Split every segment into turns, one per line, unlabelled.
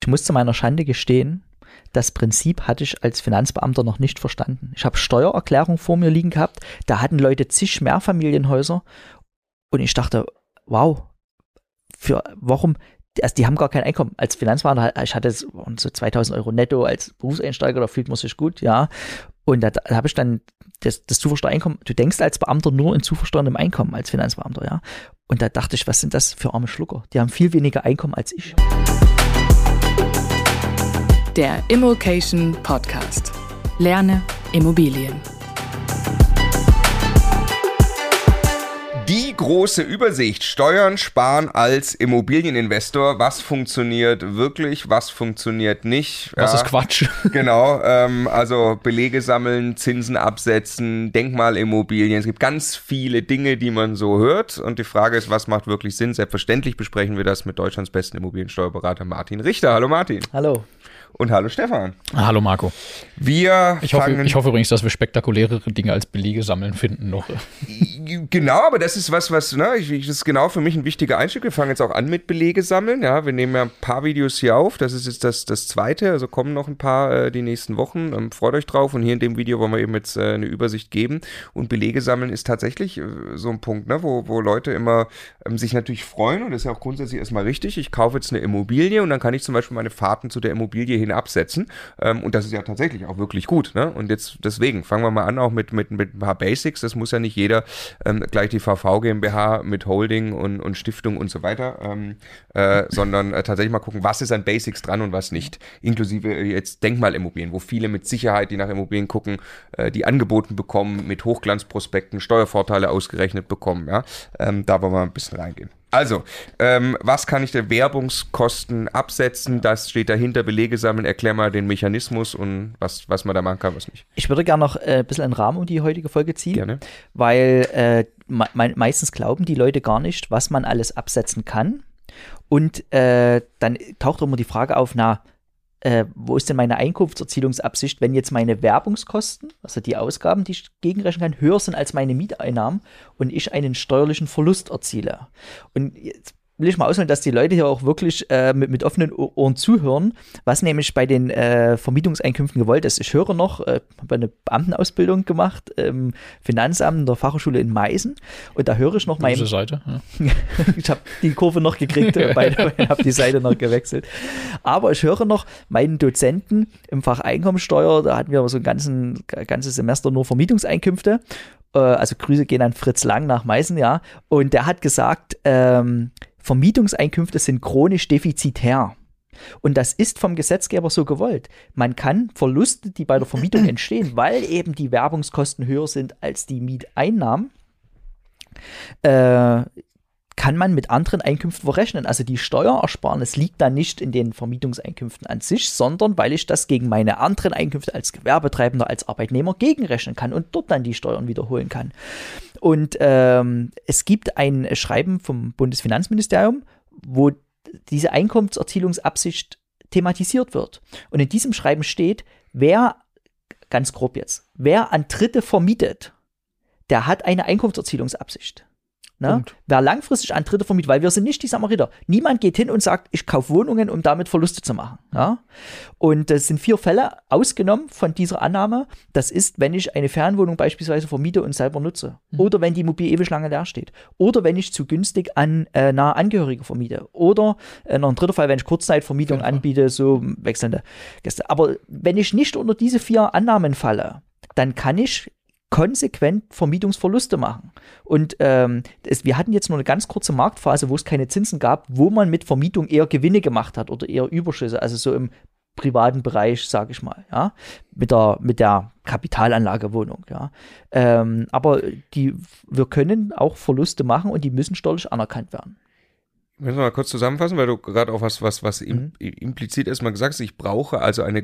Ich muss zu meiner Schande gestehen, das Prinzip hatte ich als Finanzbeamter noch nicht verstanden. Ich habe Steuererklärung vor mir liegen gehabt, da hatten Leute zig Mehrfamilienhäuser und ich dachte, wow, für warum, also die haben gar kein Einkommen. Als Finanzbeamter, ich hatte so 2000 Euro netto als Berufseinsteiger, da fühlt man sich gut, ja. Und da, da habe ich dann das, das Zuversteuereinkommen, du denkst als Beamter nur in zuversteuerndem Einkommen als Finanzbeamter, ja. Und da dachte ich, was sind das für arme Schlucker? Die haben viel weniger Einkommen als ich
der Immokation Podcast. Lerne Immobilien.
Die große Übersicht. Steuern sparen als Immobilieninvestor. Was funktioniert wirklich, was funktioniert nicht.
Was ja, ist Quatsch?
Genau. Ähm, also Belege sammeln, Zinsen absetzen, Denkmalimmobilien. Es gibt ganz viele Dinge, die man so hört. Und die Frage ist, was macht wirklich Sinn? Selbstverständlich besprechen wir das mit Deutschlands besten Immobiliensteuerberater Martin Richter. Hallo Martin.
Hallo
und hallo Stefan.
Hallo Marco.
Wir
ich hoffe, ich hoffe übrigens, dass wir spektakulärere Dinge als Belege sammeln finden noch.
Genau, aber das ist was, was, ne, ich, das ist genau für mich ein wichtiger Einstieg. Wir fangen jetzt auch an mit Belege sammeln. Ja, wir nehmen ja ein paar Videos hier auf. Das ist jetzt das, das zweite, also kommen noch ein paar äh, die nächsten Wochen. Ähm, freut euch drauf. Und hier in dem Video wollen wir eben jetzt äh, eine Übersicht geben. Und Belege sammeln ist tatsächlich äh, so ein Punkt, ne, wo, wo Leute immer ähm, sich natürlich freuen. Und das ist ja auch grundsätzlich erstmal richtig. Ich kaufe jetzt eine Immobilie und dann kann ich zum Beispiel meine Fahrten zu der Immobilie hin absetzen. Ähm, und das ist ja tatsächlich auch wirklich gut. Ne? Und jetzt deswegen fangen wir mal an, auch mit, mit, mit ein paar Basics. Das muss ja nicht jeder ähm, gleich die VV GmbH mit Holding und, und Stiftung und so weiter, ähm, äh, sondern äh, tatsächlich mal gucken, was ist an Basics dran und was nicht. Inklusive jetzt Denkmalimmobilien, wo viele mit Sicherheit, die nach Immobilien gucken, äh, die angeboten bekommen, mit Hochglanzprospekten Steuervorteile ausgerechnet bekommen. Ja? Ähm, da wollen wir ein bisschen reingehen. Also, ähm, was kann ich der Werbungskosten absetzen? Das steht dahinter, Belege sammeln, erklär mal den Mechanismus und was, was man da machen kann, was nicht.
Ich würde gerne noch äh, ein bisschen einen Rahmen um die heutige Folge ziehen,
Gerne.
weil äh, me meistens glauben die Leute gar nicht, was man alles absetzen kann. Und äh, dann taucht immer die Frage auf, na, äh, wo ist denn meine Einkunftserzielungsabsicht, wenn jetzt meine Werbungskosten, also die Ausgaben, die ich gegenrechnen kann, höher sind als meine Mieteinnahmen und ich einen steuerlichen Verlust erziele. Und jetzt will ich mal ausholen, dass die Leute hier auch wirklich äh, mit, mit offenen Ohren zuhören, was nämlich bei den äh, Vermietungseinkünften gewollt ist. Ich höre noch, äh, habe eine Beamtenausbildung gemacht im Finanzamt der Fachhochschule in Meißen und da höre ich noch meine
Seite. Ja.
ich habe die Kurve noch gekriegt, habe die Seite noch gewechselt. Aber ich höre noch meinen Dozenten im Fach Einkommensteuer, da hatten wir so ein ganzen, ganzes Semester nur Vermietungseinkünfte äh, also Grüße gehen an Fritz Lang nach Meißen, ja. Und der hat gesagt, ähm, Vermietungseinkünfte sind chronisch defizitär. Und das ist vom Gesetzgeber so gewollt. Man kann Verluste, die bei der Vermietung entstehen, weil eben die Werbungskosten höher sind als die Mieteinnahmen, äh, kann man mit anderen Einkünften verrechnen. Also die Steuerersparnis liegt da nicht in den Vermietungseinkünften an sich, sondern weil ich das gegen meine anderen Einkünfte als Gewerbetreibender, als Arbeitnehmer gegenrechnen kann und dort dann die Steuern wiederholen kann. Und ähm, es gibt ein Schreiben vom Bundesfinanzministerium, wo diese Einkommenserzielungsabsicht thematisiert wird. Und in diesem Schreiben steht, wer, ganz grob jetzt, wer an Dritte vermietet, der hat eine Einkommenserzielungsabsicht. Ne? Wer langfristig an Dritte vermietet, weil wir sind nicht die Samariter. Niemand geht hin und sagt, ich kaufe Wohnungen, um damit Verluste zu machen. Ja? Und das sind vier Fälle ausgenommen von dieser Annahme. Das ist, wenn ich eine Fernwohnung beispielsweise vermiete und selber nutze. Mhm. Oder wenn die Immobilie ewig lange leer steht. Oder wenn ich zu günstig an äh, nahe Angehörige vermiete. Oder äh, noch ein dritter Fall, wenn ich Kurzzeitvermietung anbiete, so wechselnde Gäste. Aber wenn ich nicht unter diese vier Annahmen falle, dann kann ich konsequent Vermietungsverluste machen. Und ähm, es, wir hatten jetzt nur eine ganz kurze Marktphase, wo es keine Zinsen gab, wo man mit Vermietung eher Gewinne gemacht hat oder eher Überschüsse, also so im privaten Bereich, sage ich mal, ja, mit der, mit der Kapitalanlagewohnung, ja. Ähm, aber die, wir können auch Verluste machen und die müssen steuerlich anerkannt werden.
Müssen wir mal kurz zusammenfassen, weil du gerade auch was, was, was mhm. implizit erstmal gesagt hast, ich brauche also eine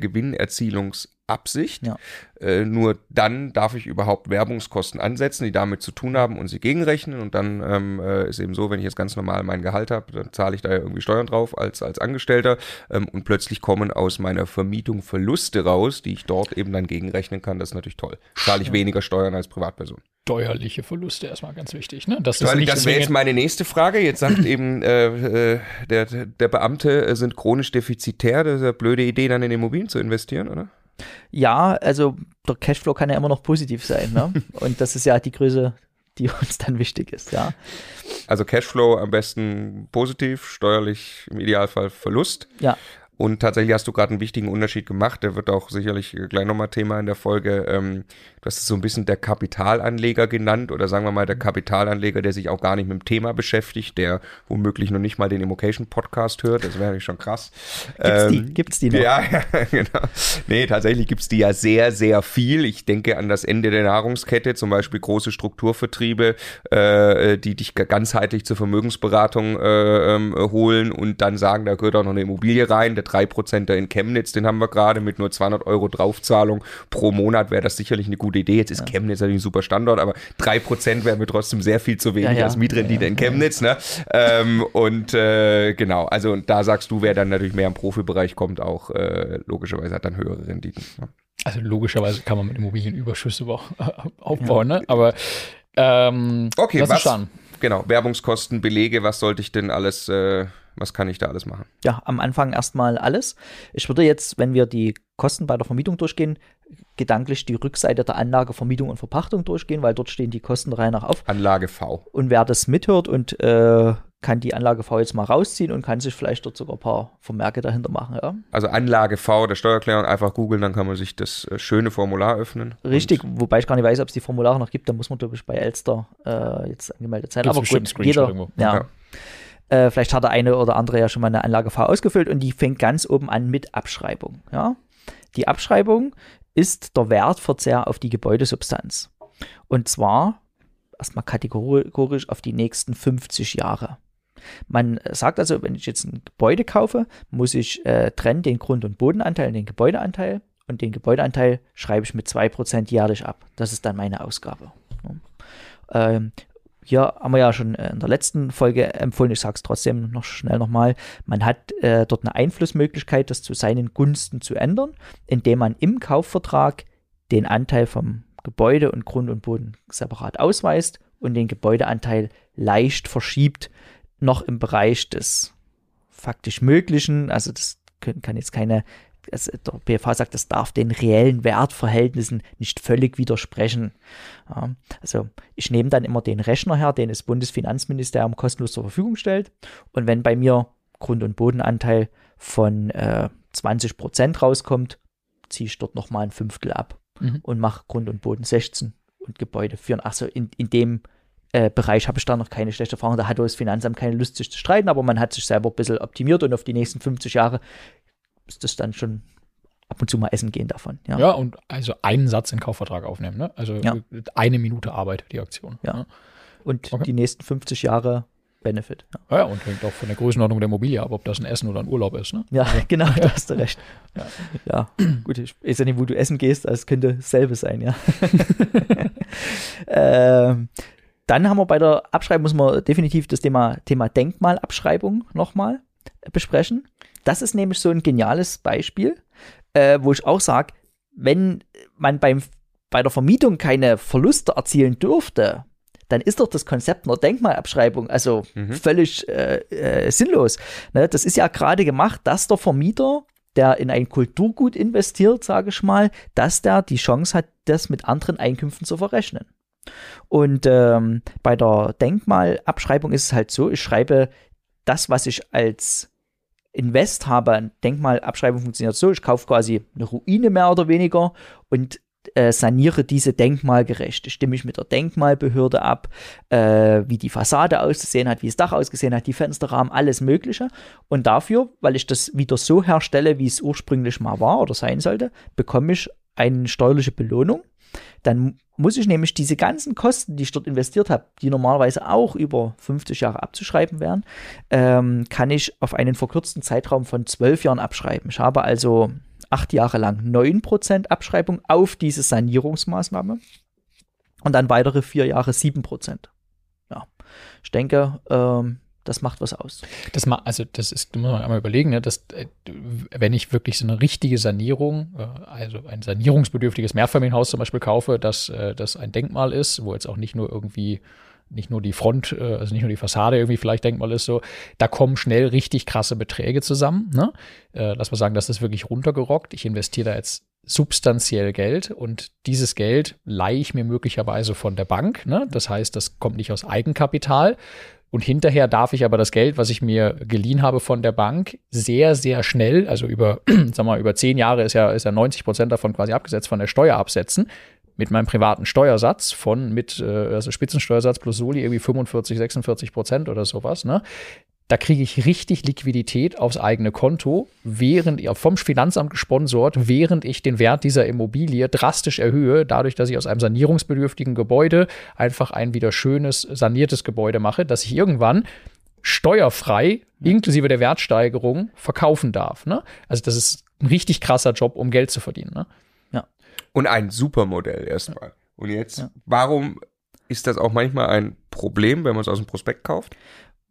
Gewinnerzielungsabsicht. Ja. Äh, nur dann darf ich überhaupt Werbungskosten ansetzen, die damit zu tun haben und sie gegenrechnen. Und dann ähm, äh, ist eben so, wenn ich jetzt ganz normal mein Gehalt habe, dann zahle ich da ja irgendwie Steuern drauf als, als Angestellter. Ähm, und plötzlich kommen aus meiner Vermietung Verluste raus, die ich dort eben dann gegenrechnen kann. Das ist natürlich toll. Zahle ich ja. weniger Steuern als Privatperson
steuerliche Verluste erstmal ganz wichtig. Ne?
Das, das wäre jetzt meine nächste Frage. Jetzt sagt eben äh, äh, der, der Beamte äh, sind chronisch defizitär. Das ist eine blöde Idee, dann in Immobilien zu investieren, oder?
Ja, also der Cashflow kann ja immer noch positiv sein. Ne? Und das ist ja die Größe, die uns dann wichtig ist, ja.
Also Cashflow am besten positiv, steuerlich im Idealfall Verlust.
Ja.
Und tatsächlich hast du gerade einen wichtigen Unterschied gemacht. Der wird auch sicherlich gleich nochmal Thema in der Folge. Ähm, du hast es so ein bisschen der Kapitalanleger genannt oder sagen wir mal der Kapitalanleger, der sich auch gar nicht mit dem Thema beschäftigt, der womöglich noch nicht mal den Immocation Podcast hört. Das wäre schon krass.
Gibt's ähm, die? Gibt's die noch?
Ja, ja, genau. Nee, tatsächlich gibt's die ja sehr, sehr viel. Ich denke an das Ende der Nahrungskette, zum Beispiel große Strukturvertriebe, äh, die dich ganzheitlich zur Vermögensberatung äh, ähm, holen und dann sagen, da gehört auch noch eine Immobilie rein. Der 3%er in Chemnitz, den haben wir gerade mit nur 200 Euro Draufzahlung pro Monat, wäre das sicherlich eine gute Idee. Jetzt ist. Chemnitz natürlich ein super Standort, aber 3% wäre mir trotzdem sehr viel zu wenig als Mietrendite in Chemnitz. Ne? Ähm, und äh, genau, also da sagst du, wer dann natürlich mehr im Profibereich kommt, auch äh, logischerweise hat dann höhere Renditen. Ne?
Also logischerweise kann man mit Immobilienüberschüsse aufbauen, ne? aber ähm,
okay, was, genau, Werbungskosten, Belege, was sollte ich denn alles äh, was kann ich da alles machen?
Ja, am Anfang erstmal alles. Ich würde jetzt, wenn wir die Kosten bei der Vermietung durchgehen, gedanklich die Rückseite der Anlage, Vermietung und Verpachtung durchgehen, weil dort stehen die Kosten rein nach auf.
Anlage V.
Und wer das mithört und äh, kann die Anlage V jetzt mal rausziehen und kann sich vielleicht dort sogar ein paar Vermerke dahinter machen. Ja?
Also Anlage V der Steuererklärung einfach googeln, dann kann man sich das äh, schöne Formular öffnen.
Richtig, wobei ich gar nicht weiß, ob es die Formulare noch gibt. Da muss man, glaube ich, bei Elster äh, jetzt angemeldet sein.
Gibt's Aber gut, jeder.
Ja. ja. Äh, vielleicht hat der eine oder andere ja schon mal eine Anlage V ausgefüllt und die fängt ganz oben an mit Abschreibung. Ja? Die Abschreibung ist der Wertverzehr auf die Gebäudesubstanz. Und zwar erstmal kategorisch auf die nächsten 50 Jahre. Man sagt also, wenn ich jetzt ein Gebäude kaufe, muss ich äh, trennen den Grund- und Bodenanteil und den Gebäudeanteil. Und den Gebäudeanteil schreibe ich mit 2% jährlich ab. Das ist dann meine Ausgabe. Ähm, hier haben wir ja schon in der letzten Folge empfohlen, ich sage es trotzdem noch schnell nochmal, man hat äh, dort eine Einflussmöglichkeit, das zu seinen Gunsten zu ändern, indem man im Kaufvertrag den Anteil vom Gebäude und Grund und Boden separat ausweist und den Gebäudeanteil leicht verschiebt noch im Bereich des faktisch Möglichen. Also das können, kann jetzt keine, also der BFH sagt, das darf den reellen Wertverhältnissen nicht völlig widersprechen. Ja, also ich nehme dann immer den Rechner her, den das Bundesfinanzministerium kostenlos zur Verfügung stellt. Und wenn bei mir Grund- und Bodenanteil von äh, 20 Prozent rauskommt, ziehe ich dort nochmal ein Fünftel ab mhm. und mache Grund und Boden 16 und Gebäude führen. Also in, in dem äh, Bereich habe ich da noch keine schlechte Erfahrung. Da hat das Finanzamt keine Lust, sich zu streiten, aber man hat sich selber ein bisschen optimiert und auf die nächsten 50 Jahre ist das dann schon ab und zu mal essen gehen davon. Ja,
ja und also einen Satz in Kaufvertrag aufnehmen. Ne? Also ja. eine Minute Arbeit, die Aktion.
Ja. ja. Und okay. die nächsten 50 Jahre Benefit.
Ja. ja, und hängt auch von der Größenordnung der Immobilie ab, ob das ein Essen oder ein Urlaub ist. Ne?
Ja, also. genau, da hast du recht. Ja, gut, ich weiß ja nicht, wo du essen gehst, das könnte dasselbe sein, ja. ähm, dann haben wir bei der Abschreibung, muss man definitiv das Thema, Thema Denkmalabschreibung nochmal besprechen. Das ist nämlich so ein geniales Beispiel, äh, wo ich auch sage, wenn man beim, bei der Vermietung keine Verluste erzielen dürfte, dann ist doch das Konzept einer Denkmalabschreibung also mhm. völlig äh, äh, sinnlos. Ne? Das ist ja gerade gemacht, dass der Vermieter, der in ein Kulturgut investiert, sage ich mal, dass der die Chance hat, das mit anderen Einkünften zu verrechnen. Und ähm, bei der Denkmalabschreibung ist es halt so, ich schreibe das, was ich als Invest habe, Denkmalabschreibung funktioniert so, ich kaufe quasi eine Ruine mehr oder weniger und äh, saniere diese denkmalgerecht. Stimme ich mit der Denkmalbehörde ab, äh, wie die Fassade ausgesehen hat, wie das Dach ausgesehen hat, die Fensterrahmen, alles Mögliche. Und dafür, weil ich das wieder so herstelle, wie es ursprünglich mal war oder sein sollte, bekomme ich eine steuerliche Belohnung. Dann muss ich nämlich diese ganzen Kosten, die ich dort investiert habe, die normalerweise auch über 50 Jahre abzuschreiben wären, ähm, kann ich auf einen verkürzten Zeitraum von 12 Jahren abschreiben. Ich habe also acht Jahre lang 9% Abschreibung auf diese Sanierungsmaßnahme und dann weitere vier Jahre 7%. Ja, ich denke, ähm, das macht was aus.
Das ma also das ist, muss man einmal überlegen, ne, dass, äh, wenn ich wirklich so eine richtige Sanierung, äh, also ein sanierungsbedürftiges Mehrfamilienhaus zum Beispiel kaufe, dass äh, das ein Denkmal ist, wo jetzt auch nicht nur irgendwie nicht nur die Front, also nicht nur die Fassade irgendwie vielleicht Denkmal ist so, da kommen schnell richtig krasse Beträge zusammen. Ne? Lass mal sagen, das ist wirklich runtergerockt. Ich investiere da jetzt substanziell Geld und dieses Geld leihe ich mir möglicherweise von der Bank. Ne? Das heißt, das kommt nicht aus Eigenkapital. Und hinterher darf ich aber das Geld, was ich mir geliehen habe von der Bank, sehr, sehr schnell, also über, sag mal, über zehn Jahre ist ja, ist ja 90 Prozent davon quasi abgesetzt, von der Steuer absetzen mit meinem privaten Steuersatz von mit, äh, also Spitzensteuersatz plus Soli irgendwie 45, 46 Prozent oder sowas, ne? Da kriege ich richtig Liquidität aufs eigene Konto, während ihr vom Finanzamt gesponsert, während ich den Wert dieser Immobilie drastisch erhöhe, dadurch, dass ich aus einem sanierungsbedürftigen Gebäude einfach ein wieder schönes, saniertes Gebäude mache, dass ich irgendwann steuerfrei, inklusive der Wertsteigerung, verkaufen darf. Ne? Also, das ist ein richtig krasser Job, um Geld zu verdienen. Ne?
Und ein Supermodell erstmal. Und jetzt, ja. warum ist das auch manchmal ein Problem, wenn man es aus dem Prospekt kauft?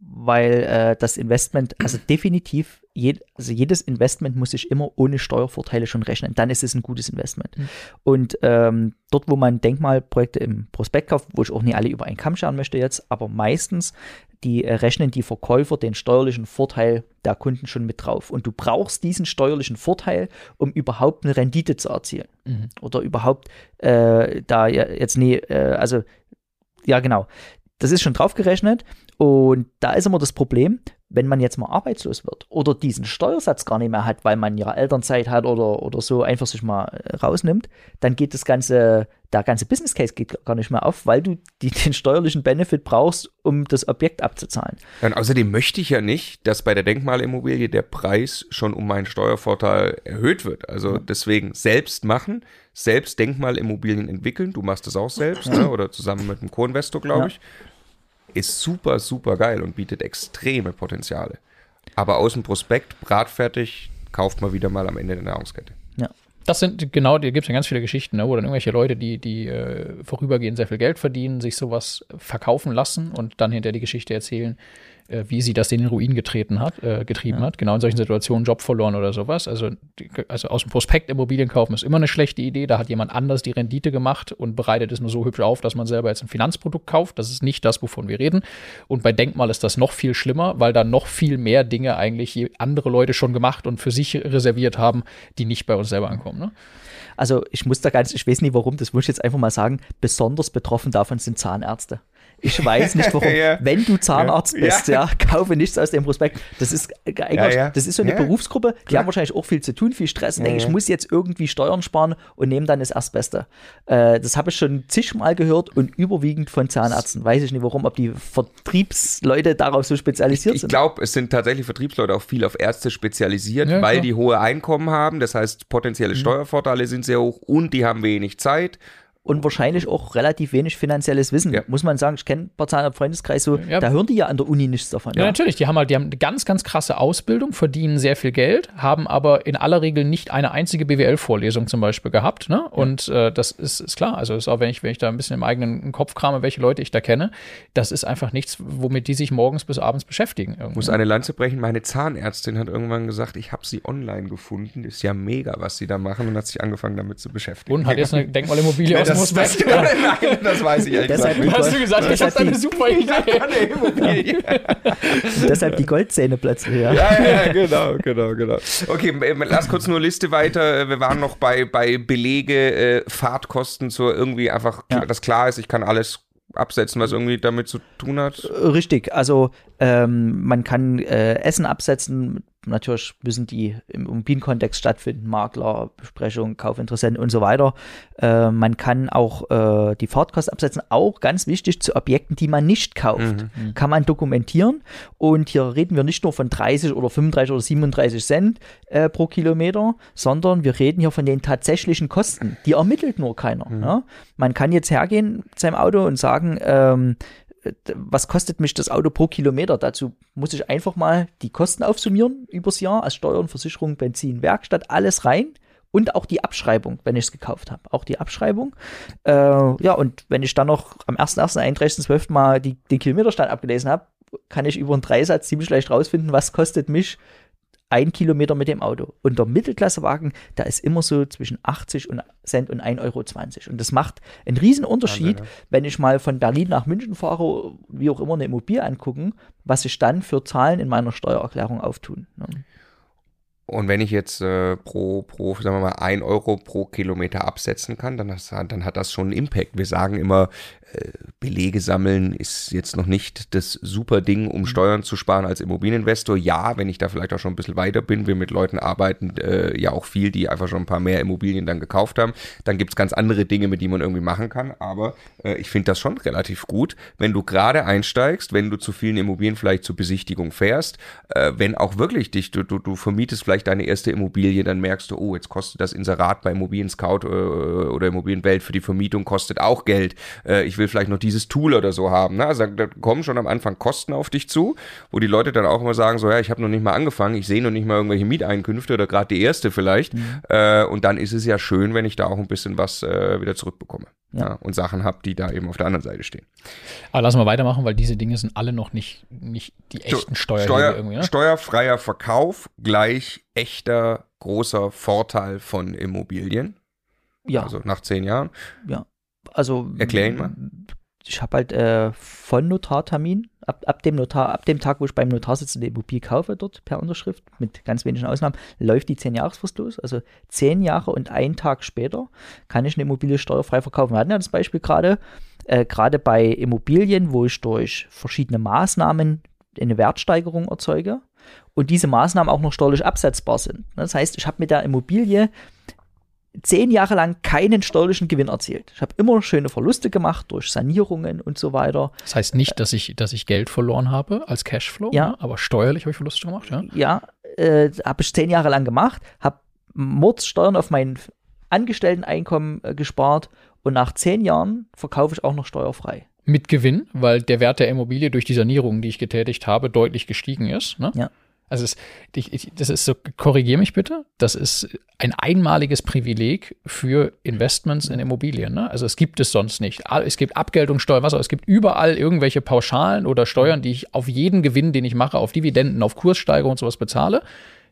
Weil äh, das Investment, also definitiv, jed, also jedes Investment muss sich immer ohne Steuervorteile schon rechnen. Dann ist es ein gutes Investment. Mhm. Und ähm, dort, wo man Denkmalprojekte im Prospekt kauft, wo ich auch nicht alle über einen Kamm scheren möchte jetzt, aber meistens die äh, rechnen die Verkäufer den steuerlichen Vorteil der Kunden schon mit drauf. Und du brauchst diesen steuerlichen Vorteil, um überhaupt eine Rendite zu erzielen. Mhm. Oder überhaupt äh, da jetzt nie, äh, also ja genau, das ist schon draufgerechnet. Und da ist immer das Problem, wenn man jetzt mal arbeitslos wird oder diesen Steuersatz gar nicht mehr hat, weil man ja Elternzeit hat oder, oder so einfach sich mal äh, rausnimmt, dann geht das ganze, der ganze Business Case geht gar nicht mehr auf, weil du die, den steuerlichen Benefit brauchst, um das Objekt abzuzahlen.
Ja, und außerdem möchte ich ja nicht, dass bei der Denkmalimmobilie der Preis schon um meinen Steuervorteil erhöht wird. Also ja. deswegen selbst machen, selbst Denkmalimmobilien entwickeln. Du machst das auch selbst, ne? oder zusammen mit einem Co-Investor, glaube ich ist super, super geil und bietet extreme Potenziale. Aber aus dem Prospekt, bratfertig, kauft man wieder mal am Ende der Nahrungskette.
Ja. Das sind genau, da gibt es ja ganz viele Geschichten, ne, wo dann irgendwelche Leute, die, die äh, vorübergehend sehr viel Geld verdienen, sich sowas verkaufen lassen und dann hinter die Geschichte erzählen, äh, wie sie das in den Ruin getreten hat, äh, getrieben
Ja.
hat. Genau in solchen Situationen Job verloren oder sowas. Also, die- also aus dem Prospekt Immobilien kaufen ist immer eine schlechte Idee. Da hat jemand anders die Rendite gemacht und bereitet es nur so hübsch auf, dass man selber jetzt ein Finanzprodukt kauft. Das ist nicht das, wovon wir reden. Und bei Denkmal ist das noch viel schlimmer, weil da noch viel mehr Dinge eigentlich andere Leute schon gemacht und für sich reserviert haben, die nicht bei uns selber ankommen. Ne?
Also ich muss da ganz, ich weiß nicht warum, das muss ich jetzt einfach mal sagen, besonders betroffen davon sind Zahnärzte. Ich weiß nicht warum.
Ja.
Wenn du Zahnarzt
Ja.
bist, ja. kaufe nichts aus dem Prospekt. Das ist äh, eigentlich,
Ja, ja.
das ist so eine
Ja.
Berufsgruppe, die haben wahrscheinlich auch viel zu tun, viel Stress und denken, ich muss jetzt irgendwie Steuern sparen und nehme dann das Erstbeste. Äh, das habe ich schon zigmal gehört und überwiegend von Zahnärzten. Weiß ich nicht warum, ob die Vertriebsleute darauf so spezialisiert
Ich
sind.
glaube, es sind tatsächlich Vertriebsleute auch viel auf Ärzte spezialisiert,
Ja,
weil
klar.
die hohe Einkommen haben. Das heißt,
Mhm.
potenzielle Steuervorteile sind sehr hoch und die haben wenig Zeit.
Und wahrscheinlich auch relativ wenig finanzielles Wissen.
Ja.
Muss man sagen, ich kenne ein paar Zahlen im Freundeskreis so,
Ja.
da hören die ja an der Uni nichts davon.
Ja, natürlich. Die haben halt, die haben eine ganz, ganz krasse Ausbildung, verdienen sehr viel Geld, haben aber in aller Regel nicht eine einzige BWL-Vorlesung zum Beispiel gehabt. Ne? Und äh, das ist, ist klar. Also ist auch, wenn ich, wenn ich da ein bisschen im eigenen Kopf krame, welche Leute ich da kenne, das ist einfach nichts, womit die sich morgens bis abends beschäftigen. irgendwie.
Muss eine Lanze brechen. Meine Zahnärztin hat irgendwann gesagt, ich habe sie online gefunden. Ist ja mega, was sie da machen und hat sich angefangen damit zu beschäftigen.
Und hat jetzt eine Denkmalimmobilie
Ja,
aus
das, das,
Prospekt.
nein, das weiß ich ehrlich
Deshalb
nicht.
Hast du gesagt, ich habe eine super Idee.
Deshalb die Goldzähne plötzlich. Ja.
Ja, ja, genau, genau, genau. Okay, lass kurz nur Liste weiter. Wir waren noch bei, bei Belege, äh, Fahrtkosten, so irgendwie einfach,
Ja.
dass klar ist, ich kann alles absetzen, was irgendwie damit zu tun hat.
Richtig, also ähm, man kann äh, Essen absetzen. Natürlich müssen die im Immobilienkontext stattfinden, Makler, Besprechung, Kaufinteressenten und so weiter. Äh, man kann auch äh, die Fahrtkosten absetzen, auch ganz wichtig zu Objekten, die man nicht kauft. Kann man dokumentieren und hier reden wir nicht nur von 30 oder 35 oder 37 Cent äh, pro Kilometer, sondern wir reden hier von den tatsächlichen Kosten. Die ermittelt nur keiner. Ja? Man kann jetzt hergehen mit seinem Auto und sagen, ähm, was kostet mich das Auto pro Kilometer? Dazu muss ich einfach mal die Kosten aufsummieren übers Jahr, als Steuern, Versicherung, Benzin, Werkstatt, alles rein und auch die Abschreibung, wenn ich es gekauft habe. Auch die Abschreibung. Äh, ja, und wenn ich dann noch am 1.1., 31.12. mal die, den Kilometerstand abgelesen habe, kann ich über einen Dreisatz ziemlich leicht rausfinden, was kostet mich ein Kilometer mit dem Auto. Und der Mittelklassewagen, da ist immer so zwischen 80 und Cent und 1,20 Euro. Und das macht einen riesen Unterschied,
Wahnsinn,
wenn ich mal von Berlin nach München fahre, wie auch immer eine Immobilie angucken, was sich dann für Zahlen in meiner Steuererklärung auftun. ne?
Und wenn ich jetzt äh, pro, pro, sagen wir mal, 1 Euro pro Kilometer absetzen kann, dann, das, dann hat das schon einen Impact. Wir sagen immer, Belege sammeln ist jetzt noch nicht das super Ding, um Steuern zu sparen als Immobilieninvestor. Ja, wenn ich da vielleicht auch schon ein bisschen weiter bin, wir mit Leuten arbeiten, äh, ja auch viel, die einfach schon ein paar mehr Immobilien dann gekauft haben, dann gibt's ganz andere Dinge, mit die man irgendwie machen kann. Aber äh, ich finde das schon relativ gut, wenn du gerade einsteigst, wenn du zu vielen Immobilien vielleicht zur Besichtigung fährst, äh, wenn auch wirklich dich, du, du, du vermietest vielleicht deine erste Immobilie, dann merkst du, oh, jetzt kostet das Inserat bei Immobilien Scout äh, oder Immobilienwelt für die Vermietung kostet auch Geld. Äh, ich will vielleicht noch dieses Tool oder so haben. Ne? Also da kommen schon am Anfang Kosten auf dich zu, wo die Leute dann auch immer sagen, so ja, ich habe noch nicht mal angefangen, ich sehe noch nicht mal irgendwelche Mieteinkünfte oder gerade die erste vielleicht. Äh, und dann ist es ja schön, wenn ich da auch ein bisschen was äh, wieder zurückbekomme.
Ja.
Ja. und Sachen habe, die da eben auf der anderen Seite stehen.
Aber lassen wir weitermachen, weil diese Dinge sind alle noch nicht, nicht die echten Steuerhebel
Steuer,
irgendwie. Ne?
Steuerfreier Verkauf gleich echter großer Vorteil von Immobilien.
Ja,
Also nach zehn Jahren.
Also
Erklär ihn mal.
Ich habe halt äh, von Notartermin, ab, ab dem Notar, ab dem Tag, wo ich beim Notar sitze und die Immobilie kaufe, dort per Unterschrift, mit ganz wenigen Ausnahmen, läuft die 10-Jahresfrist los. Also 10 Jahre und einen Tag später kann ich eine Immobilie steuerfrei verkaufen. Wir hatten ja das Beispiel gerade, äh, gerade bei Immobilien, wo ich durch verschiedene Maßnahmen eine Wertsteigerung erzeuge und diese Maßnahmen auch noch steuerlich absetzbar sind. Das heißt, ich habe mit der Immobilie zehn Jahre lang keinen steuerlichen Gewinn erzielt. Ich habe immer schöne Verluste gemacht durch Sanierungen und so weiter.
Das heißt nicht, dass ich, dass ich Geld verloren habe als Cashflow,
Ja.
aber steuerlich habe ich Verluste gemacht, ja.
Ja, äh, habe ich zehn Jahre lang gemacht, habe Mordssteuern auf mein Angestellteneinkommen äh, gespart und nach zehn Jahren verkaufe ich auch noch steuerfrei.
Mit Gewinn, weil der Wert der Immobilie durch die Sanierung, die ich getätigt habe, deutlich gestiegen ist. Ne?
Ja.
Also es, ich, ich, das ist so, korrigier mich bitte, das ist ein einmaliges Privileg für Investments in Immobilien. Ne? Also es gibt es sonst nicht. Es gibt Abgeltungssteuer, was auch, es gibt überall irgendwelche Pauschalen oder Steuern, die ich auf jeden Gewinn, den ich mache, auf Dividenden, auf Kurssteigerung und sowas bezahle,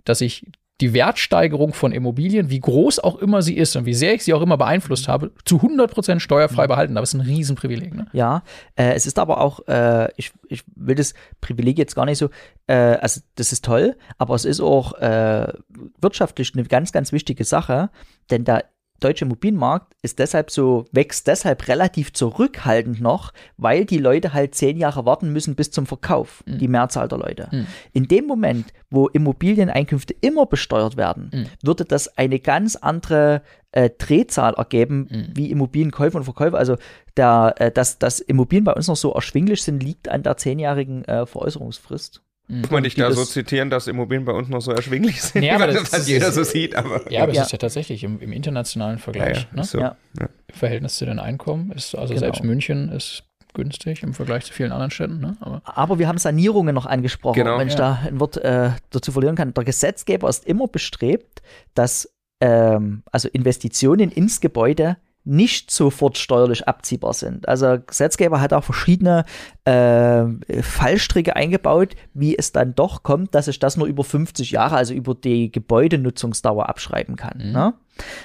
dass ich die Wertsteigerung von Immobilien, wie groß auch immer sie ist und wie sehr ich sie auch immer beeinflusst habe, zu 100% steuerfrei mhm. behalten. Das ist ein Riesenprivileg. Ne?
Ja, äh, es ist aber auch, äh, ich, ich will das Privileg jetzt gar nicht so, äh, also das ist toll, aber es ist auch äh, wirtschaftlich eine ganz, ganz wichtige Sache, denn da deutsche Immobilienmarkt ist deshalb so, wächst deshalb relativ zurückhaltend noch, weil die Leute halt zehn Jahre warten müssen bis zum Verkauf, mhm. die Mehrzahl der Leute. Mhm. In dem Moment, wo Immobilieneinkünfte immer besteuert werden, mhm. würde das eine ganz andere äh, Drehzahl ergeben, mhm. wie Immobilienkäufe und Verkäufe. Also der, äh, dass, dass Immobilien bei uns noch so erschwinglich sind, liegt an der zehnjährigen äh, Veräußerungsfrist.
Mhm. Muss man dich da so zitieren, dass Immobilien bei uns noch so erschwinglich sind, ja, aber das, was jeder so sieht. Aber
ja, aber ja. es ist ja tatsächlich im, im internationalen Vergleich. Ja, ja. Ne? So. ja. Im Verhältnis zu den Einkommen ist, also genau. selbst München ist günstig im Vergleich zu vielen anderen Städten. Ne?
Aber, aber, wir haben Sanierungen noch angesprochen, genau. wenn ich da ein Wort äh, dazu verlieren kann. Der Gesetzgeber ist immer bestrebt, dass ähm, also Investitionen ins Gebäude nicht sofort steuerlich abziehbar sind. Also Gesetzgeber hat auch verschiedene äh, Fallstricke eingebaut, wie es dann doch kommt, dass ich das nur über 50 Jahre, also über die Gebäudenutzungsdauer abschreiben kann. Mhm. Ne?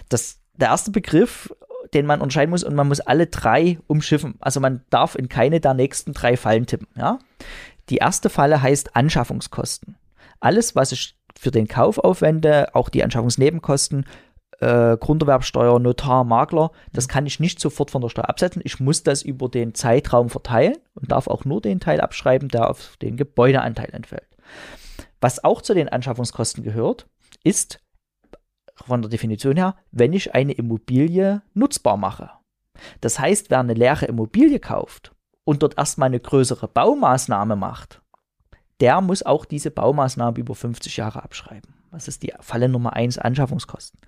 Das, der erste Begriff, den man unterscheiden muss, und man muss alle drei umschiffen. Also man darf in keine der nächsten drei Fallen tippen. Ja? Die erste Falle heißt Anschaffungskosten. Alles, was ich für den Kauf aufwende, auch die Anschaffungsnebenkosten, äh, Grunderwerbsteuer, Notar, Makler, das kann ich nicht sofort von der Steuer absetzen. Ich muss das über den Zeitraum verteilen und darf auch nur den Teil abschreiben, der auf den Gebäudeanteil entfällt. Was auch zu den Anschaffungskosten gehört, ist von der Definition her, wenn ich eine Immobilie nutzbar mache. Das heißt, wer eine leere Immobilie kauft und dort erstmal eine größere Baumaßnahme macht, der muss auch diese Baumaßnahme über 50 Jahre abschreiben. Was ist die Falle Nummer 1? Anschaffungskosten.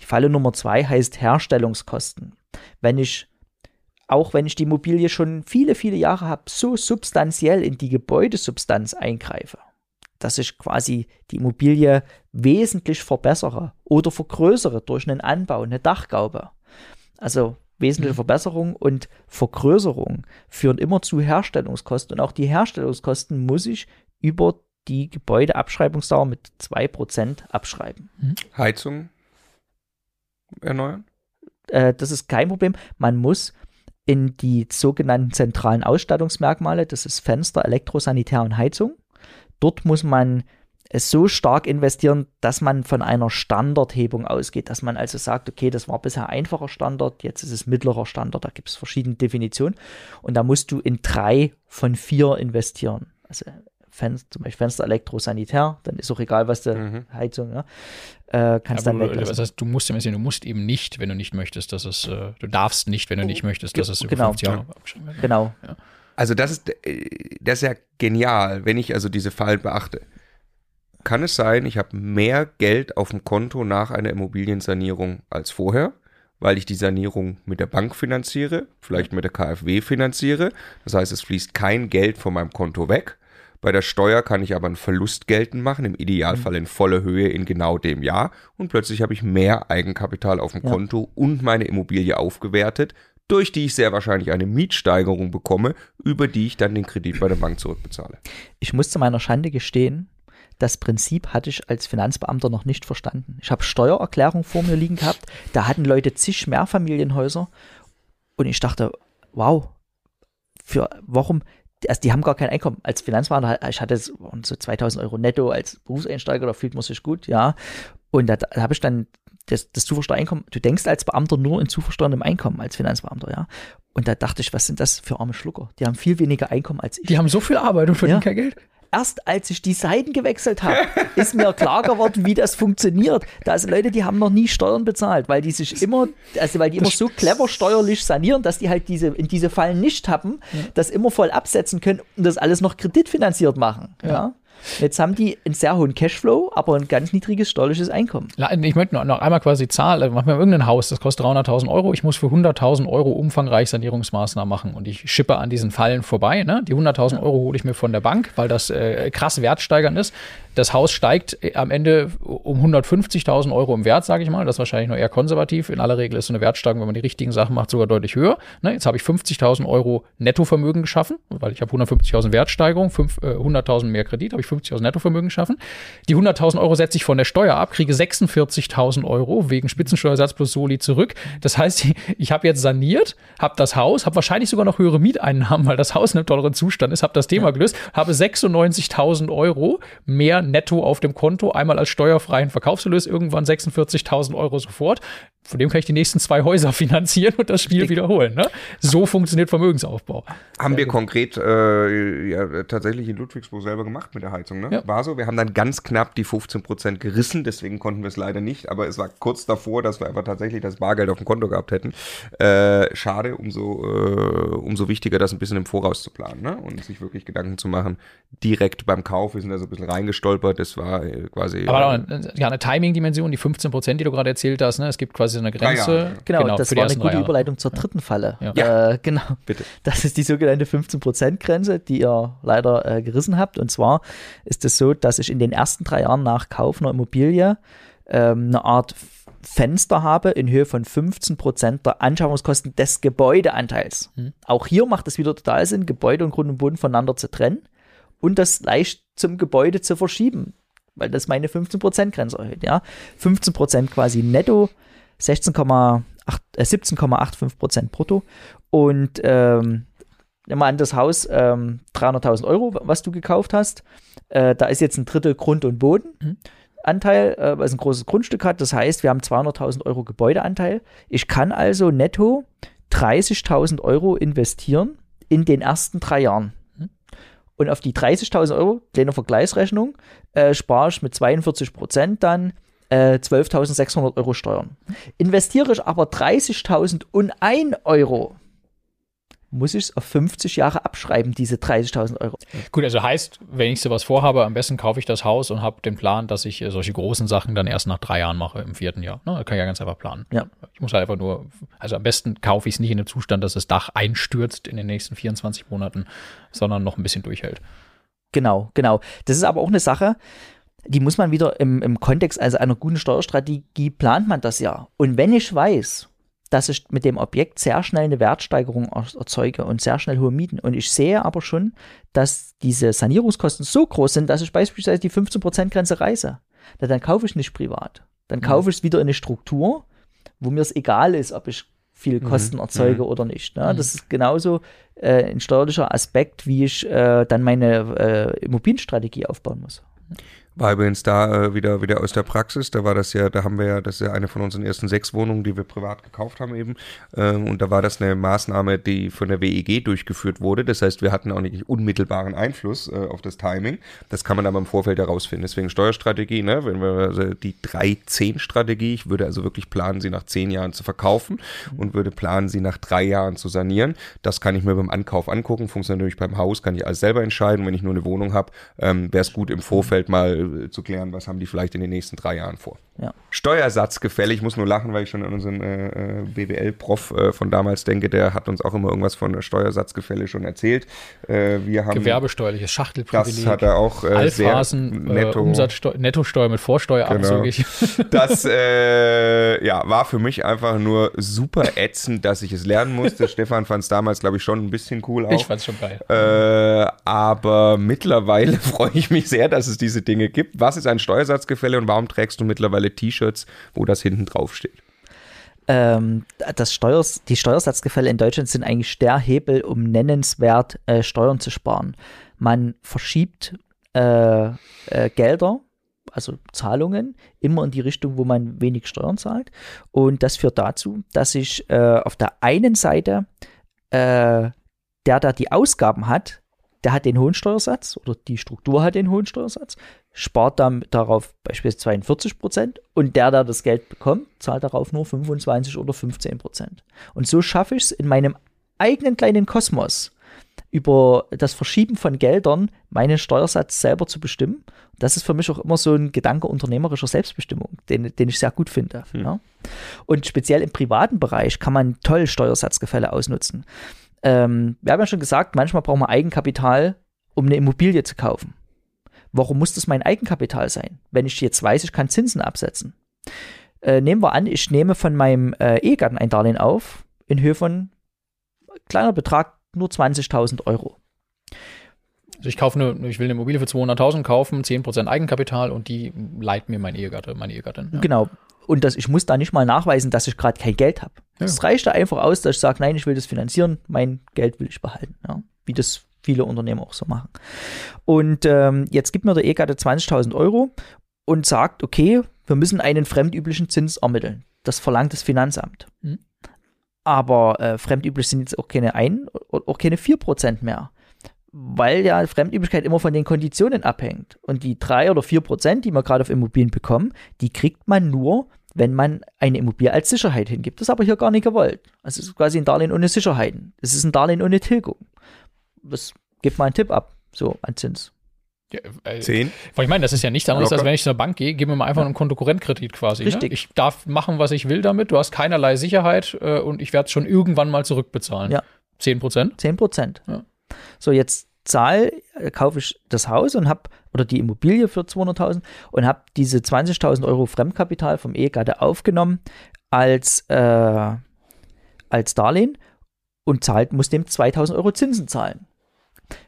Die Falle Nummer 2 heißt Herstellungskosten. Wenn ich, auch wenn ich die Immobilie schon viele, viele Jahre habe, so substanziell in die Gebäudesubstanz eingreife, dass ich quasi die Immobilie wesentlich verbessere oder vergrößere durch einen Anbau, eine Dachgaube. Also wesentliche mhm. Verbesserung und Vergrößerung führen immer zu Herstellungskosten. Und auch die Herstellungskosten muss ich über die Gebäudeabschreibungsdauer mit 2% abschreiben.
Mhm. Heizung erneuern?
Äh, das ist kein Problem. Man muss in die sogenannten zentralen Ausstattungsmerkmale, das ist Fenster, Elektrosanitär und Heizung. Dort muss man so stark investieren, dass man von einer Standardhebung ausgeht, dass man also sagt, okay, das war bisher einfacher Standard, jetzt ist es mittlerer Standard, da gibt es verschiedene Definitionen und da musst du in drei von vier investieren. Also Fenster, zum Beispiel Fenster, Elektro, Sanitär, dann ist auch egal, was der mhm. Heizung, ja, äh, kannst
Aber dann weglassen. heißt, du musst ja du musst eben nicht, wenn du nicht möchtest, dass es, äh, du darfst nicht, wenn du nicht möchtest, dass es über
genau. 50 Jahre
abgeschrieben wird. Genau. Ja. Also das ist, äh, das ist ja genial, wenn ich also diese Fallen beachte. Kann es sein, ich habe mehr Geld auf dem Konto nach einer Immobiliensanierung als vorher? weil ich die Sanierung mit der Bank finanziere, vielleicht mit der KfW finanziere. Das heißt, es fließt kein Geld von meinem Konto weg, bei der Steuer kann ich aber einen Verlust geltend machen, im Idealfall in voller Höhe in genau dem Jahr. Und plötzlich habe ich mehr Eigenkapital auf dem ja. Konto und meine Immobilie aufgewertet, durch die ich sehr wahrscheinlich eine Mietsteigerung bekomme, über die ich dann den Kredit bei der Bank zurückbezahle.
Ich muss zu meiner Schande gestehen, das Prinzip hatte ich als Finanzbeamter noch nicht verstanden. Ich habe Steuererklärung vor mir liegen gehabt, da hatten Leute zig Mehrfamilienhäuser und ich dachte, wow, für warum also die haben gar kein Einkommen. Als Finanzbeamter, ich hatte so 2000 Euro netto als Berufseinsteiger, da fühlt man sich gut, ja. Und da, da habe ich dann das, das Zuversteuereinkommen, du denkst als Beamter nur in zuversteuerndem Einkommen, als Finanzbeamter, ja. Und da dachte ich, was sind das für arme Schlucker? Die haben viel weniger Einkommen als ich.
Die haben so viel Arbeit und verdienen ja. kein Geld
erst als ich die Seiten gewechselt habe, ist mir klar geworden, wie das funktioniert. Da sind Leute, die haben noch nie Steuern bezahlt, weil die sich immer, also weil die immer so clever steuerlich sanieren, dass die halt diese, in diese Fallen nicht haben, das immer voll absetzen können und das alles noch kreditfinanziert machen. ja. ja. Jetzt haben die einen sehr hohen Cashflow, aber ein ganz niedriges steuerliches Einkommen.
Ich möchte noch, einmal quasi Zahl, also machen wir irgendein Haus, das kostet 300.000 Euro, ich muss für 100.000 Euro umfangreich Sanierungsmaßnahmen machen und ich schippe an diesen Fallen vorbei. Ne? Die 100.000 Euro hole ich mir von der Bank, weil das äh, krass wertsteigernd ist. Das Haus steigt äh, am Ende um 150.000 Euro im Wert, sage ich mal. Das ist wahrscheinlich noch eher konservativ. In aller Regel ist so eine Wertsteigerung, wenn man die richtigen Sachen macht, sogar deutlich höher. Ne, jetzt habe ich 50.000 Euro Nettovermögen geschaffen, weil ich habe 150.000 Wertsteigerung, äh, 100.000 mehr Kredit, habe ich 50.000 Nettovermögen geschaffen. Die 100.000 Euro setze ich von der Steuer ab, kriege 46.000 Euro wegen Spitzensteuersatz plus Soli zurück. Das heißt, ich habe jetzt saniert, habe das Haus, habe wahrscheinlich sogar noch höhere Mieteinnahmen, weil das Haus in einem tolleren Zustand ist, habe das Thema gelöst, habe 96.000 Euro mehr netto auf dem Konto, einmal als steuerfreien Verkaufserlös, irgendwann 46.000 Euro sofort. Von dem kann ich die nächsten zwei Häuser finanzieren und das Spiel wiederholen. Ne? So funktioniert Vermögensaufbau.
Haben wir konkret äh, ja, tatsächlich in Ludwigsburg selber gemacht mit der Heizung. Ne? Ja. War so. Wir haben dann ganz knapp die 15 Prozent gerissen, deswegen konnten wir es leider nicht. Aber es war kurz davor, dass wir einfach tatsächlich das Bargeld auf dem Konto gehabt hätten. Äh, schade, umso, äh, umso wichtiger, das ein bisschen im Voraus zu planen ne? und sich wirklich Gedanken zu machen. Direkt beim Kauf, wir sind da so ein bisschen reingestolpert. Das war äh, quasi.
Aber eine, ja, eine Timing-Dimension, die 15 Prozent, die du gerade erzählt hast. Ne? Es gibt quasi eine Grenze.
Ja, genau, genau, das war eine gute Überleitung zur dritten Falle. Ja, äh, genau. Bitte. Das ist die sogenannte 15 Prozent Grenze, die ihr leider äh, gerissen habt. Und zwar ist es so, dass ich in den ersten drei Jahren nach Kauf einer Immobilie ähm, eine Art Fenster habe in Höhe von 15 Prozent der Anschaffungskosten des Gebäudeanteils. Hm. Auch hier macht es wieder total Sinn, Gebäude und Grund und Boden voneinander zu trennen und das leicht zum Gebäude zu verschieben, weil das meine 15 Prozent Grenze erhöht. Ja? 15 Prozent quasi netto, 16,8, äh, 17,85 Prozent brutto und ähm, nimm mal an das Haus ähm, 300.000 Euro, was du gekauft hast. Äh, da ist jetzt ein Drittel Grund und Bodenanteil, äh, weil es ein großes Grundstück hat. Das heißt, wir haben 200.000 Euro Gebäudeanteil. Ich kann also netto 30.000 Euro investieren in den ersten drei Jahren. Und auf die 30.000 Euro, kleine Vergleichsrechnung, äh, spare ich mit 42 Prozent dann äh, 12.600 Euro Steuern. Investiere ich aber 30.001 Euro, muss ich es auf 50 Jahre abschreiben, diese 30.000 Euro.
Gut, also heißt, wenn ich sowas vorhabe, am besten kaufe ich das Haus und habe den Plan, dass ich äh, solche großen Sachen dann erst nach drei Jahren mache, im vierten Jahr. Ne? Da kann ich ja ganz einfach planen. Ja. Ich muss halt einfach nur, also am besten kaufe ich es nicht in dem Zustand, dass das Dach einstürzt in den nächsten 24 Monaten, sondern noch ein bisschen durchhält.
Genau, genau. Das ist aber auch eine Sache, die muss man wieder im, im Kontext also einer guten Steuerstrategie plant man das ja. Und wenn ich weiß, dass ich mit dem Objekt sehr schnell eine Wertsteigerung erzeuge und sehr schnell hohe Mieten. Und ich sehe aber schon, dass diese Sanierungskosten so groß sind, dass ich beispielsweise die 15%-Grenze reiße. dann kaufe ich nicht privat. Dann mhm. kaufe ich es wieder in eine Struktur, wo mir es egal ist, ob ich viel mhm. Kosten erzeuge mhm. oder nicht. Ne? Das ist genauso äh, ein steuerlicher Aspekt, wie ich äh, dann meine äh, Immobilienstrategie aufbauen muss.
War übrigens da äh, wieder, wieder aus der Praxis. Da war das ja, da haben wir ja, das ist ja eine von unseren ersten sechs Wohnungen, die wir privat gekauft haben eben. Ähm, und da war das eine Maßnahme, die von der WEG durchgeführt wurde. Das heißt, wir hatten auch nicht unmittelbaren Einfluss äh, auf das Timing. Das kann man aber im Vorfeld herausfinden. Deswegen Steuerstrategie, ne? Wenn wir also die 3-10-Strategie, ich würde also wirklich planen, sie nach zehn Jahren zu verkaufen und würde planen, sie nach drei Jahren zu sanieren. Das kann ich mir beim Ankauf angucken. Funktioniert natürlich beim Haus, kann ich alles selber entscheiden. Wenn ich nur eine Wohnung habe, ähm, wäre es gut im Vorfeld mal äh, zu klären, was haben die vielleicht in den nächsten drei Jahren vor. Ja. Steuersatzgefälle, ich muss nur lachen, weil ich schon an unseren äh, äh BWL-Prof äh, von damals denke, der hat uns auch immer irgendwas von Steuersatzgefälle schon erzählt. Äh, wir haben
Gewerbesteuerliches Schachtelprivileg.
Das hat er auch
äh, Alphasen, sehr netto, Umsatzsteuer, Nettosteuer mit Vorsteuerabzug.
Genau. Das ja, war für mich einfach nur super ätzend, dass ich es lernen musste. Stefan fand es damals, glaube ich, schon ein bisschen cool auch.
Ich fand es schon geil.
aber mittlerweile freue ich mich sehr, dass es diese Dinge gibt. Was ist ein Steuersatzgefälle und warum trägst du mittlerweile T-Shirts, wo das hinten drauf steht?
Ähm, das Steuers, die Steuersatzgefälle in Deutschland sind eigentlich der Hebel, um nennenswert äh, Steuern zu sparen. Man verschiebt äh, äh, Gelder, also Zahlungen, immer in die Richtung, wo man wenig Steuern zahlt. Und das führt dazu, dass ich äh, auf der einen Seite äh, der, der die Ausgaben hat, der hat den hohen Steuersatz oder die Struktur hat den hohen Steuersatz, spart dann darauf beispielsweise 42 Prozent und der, der das Geld bekommt, zahlt darauf nur 25 oder 15 Prozent. Und so schaffe ich es in meinem eigenen kleinen Kosmos über das Verschieben von Geldern meinen Steuersatz selber zu bestimmen. Das ist für mich auch immer so ein Gedanke unternehmerischer Selbstbestimmung, den, den ich sehr gut finde. Hm. Ja. Und speziell im privaten Bereich kann man toll Steuersatzgefälle ausnutzen ähm, wir haben ja schon gesagt, manchmal braucht man Eigenkapital, um eine Immobilie zu kaufen. Warum muss das mein Eigenkapital sein, wenn ich jetzt weiß, ich kann Zinsen absetzen? Äh, nehmen wir an, ich nehme von meinem äh, Ehegatten ein Darlehen auf in Höhe von kleiner Betrag nur 20.000 Euro.
Also ich kaufe eine, ich will eine Immobilie für 200.000 kaufen, 10% Eigenkapital und die leiht mir mein Ehegatte, meine Ehegattin. Ja.
Genau. Und das, ich muss da nicht mal nachweisen, dass ich gerade kein Geld habe. Es ja. reicht da einfach aus, dass ich sage, nein, ich will das finanzieren, mein Geld will ich behalten. Ja. Wie das viele Unternehmen auch so machen. Und ähm, jetzt gibt mir der Ehegatte 20.000 Euro und sagt, okay, wir müssen einen fremdüblichen Zins ermitteln. Das verlangt das Finanzamt. Mhm. Aber äh, fremdüblich sind jetzt auch keine 1, auch keine 4% mehr. Weil ja Fremdüblichkeit immer von den Konditionen abhängt. Und die 3 oder 4%, die man gerade auf Immobilien bekommt, die kriegt man nur, wenn man eine Immobilie als Sicherheit hingibt. Das ist aber hier gar nicht gewollt. Also es ist quasi ein Darlehen ohne Sicherheiten. Es ist ein Darlehen ohne Tilgung. Das gibt mal einen Tipp ab, so an Zins.
Ja, äh, Zehn? Weil ich meine, das ist ja nichts anderes, Locker. als wenn ich zur Bank gehe, gebe mir mal einfach einen Kontokorrentkredit quasi. Ne? Richtig. Ne? Ich darf machen, was ich will damit. Du hast keinerlei Sicherheit äh, und ich werde es schon irgendwann mal zurückbezahlen.
Ja.
Zehn Prozent?
Zehn Prozent. Ja. So, jetzt zahl, äh, kaufe ich das Haus und habe, oder die Immobilie für 200.000 und habe diese 20.000 Euro Fremdkapital vom Ehegatte aufgenommen als, äh, als Darlehen und zahlt, muss dem 2.000 Euro Zinsen zahlen.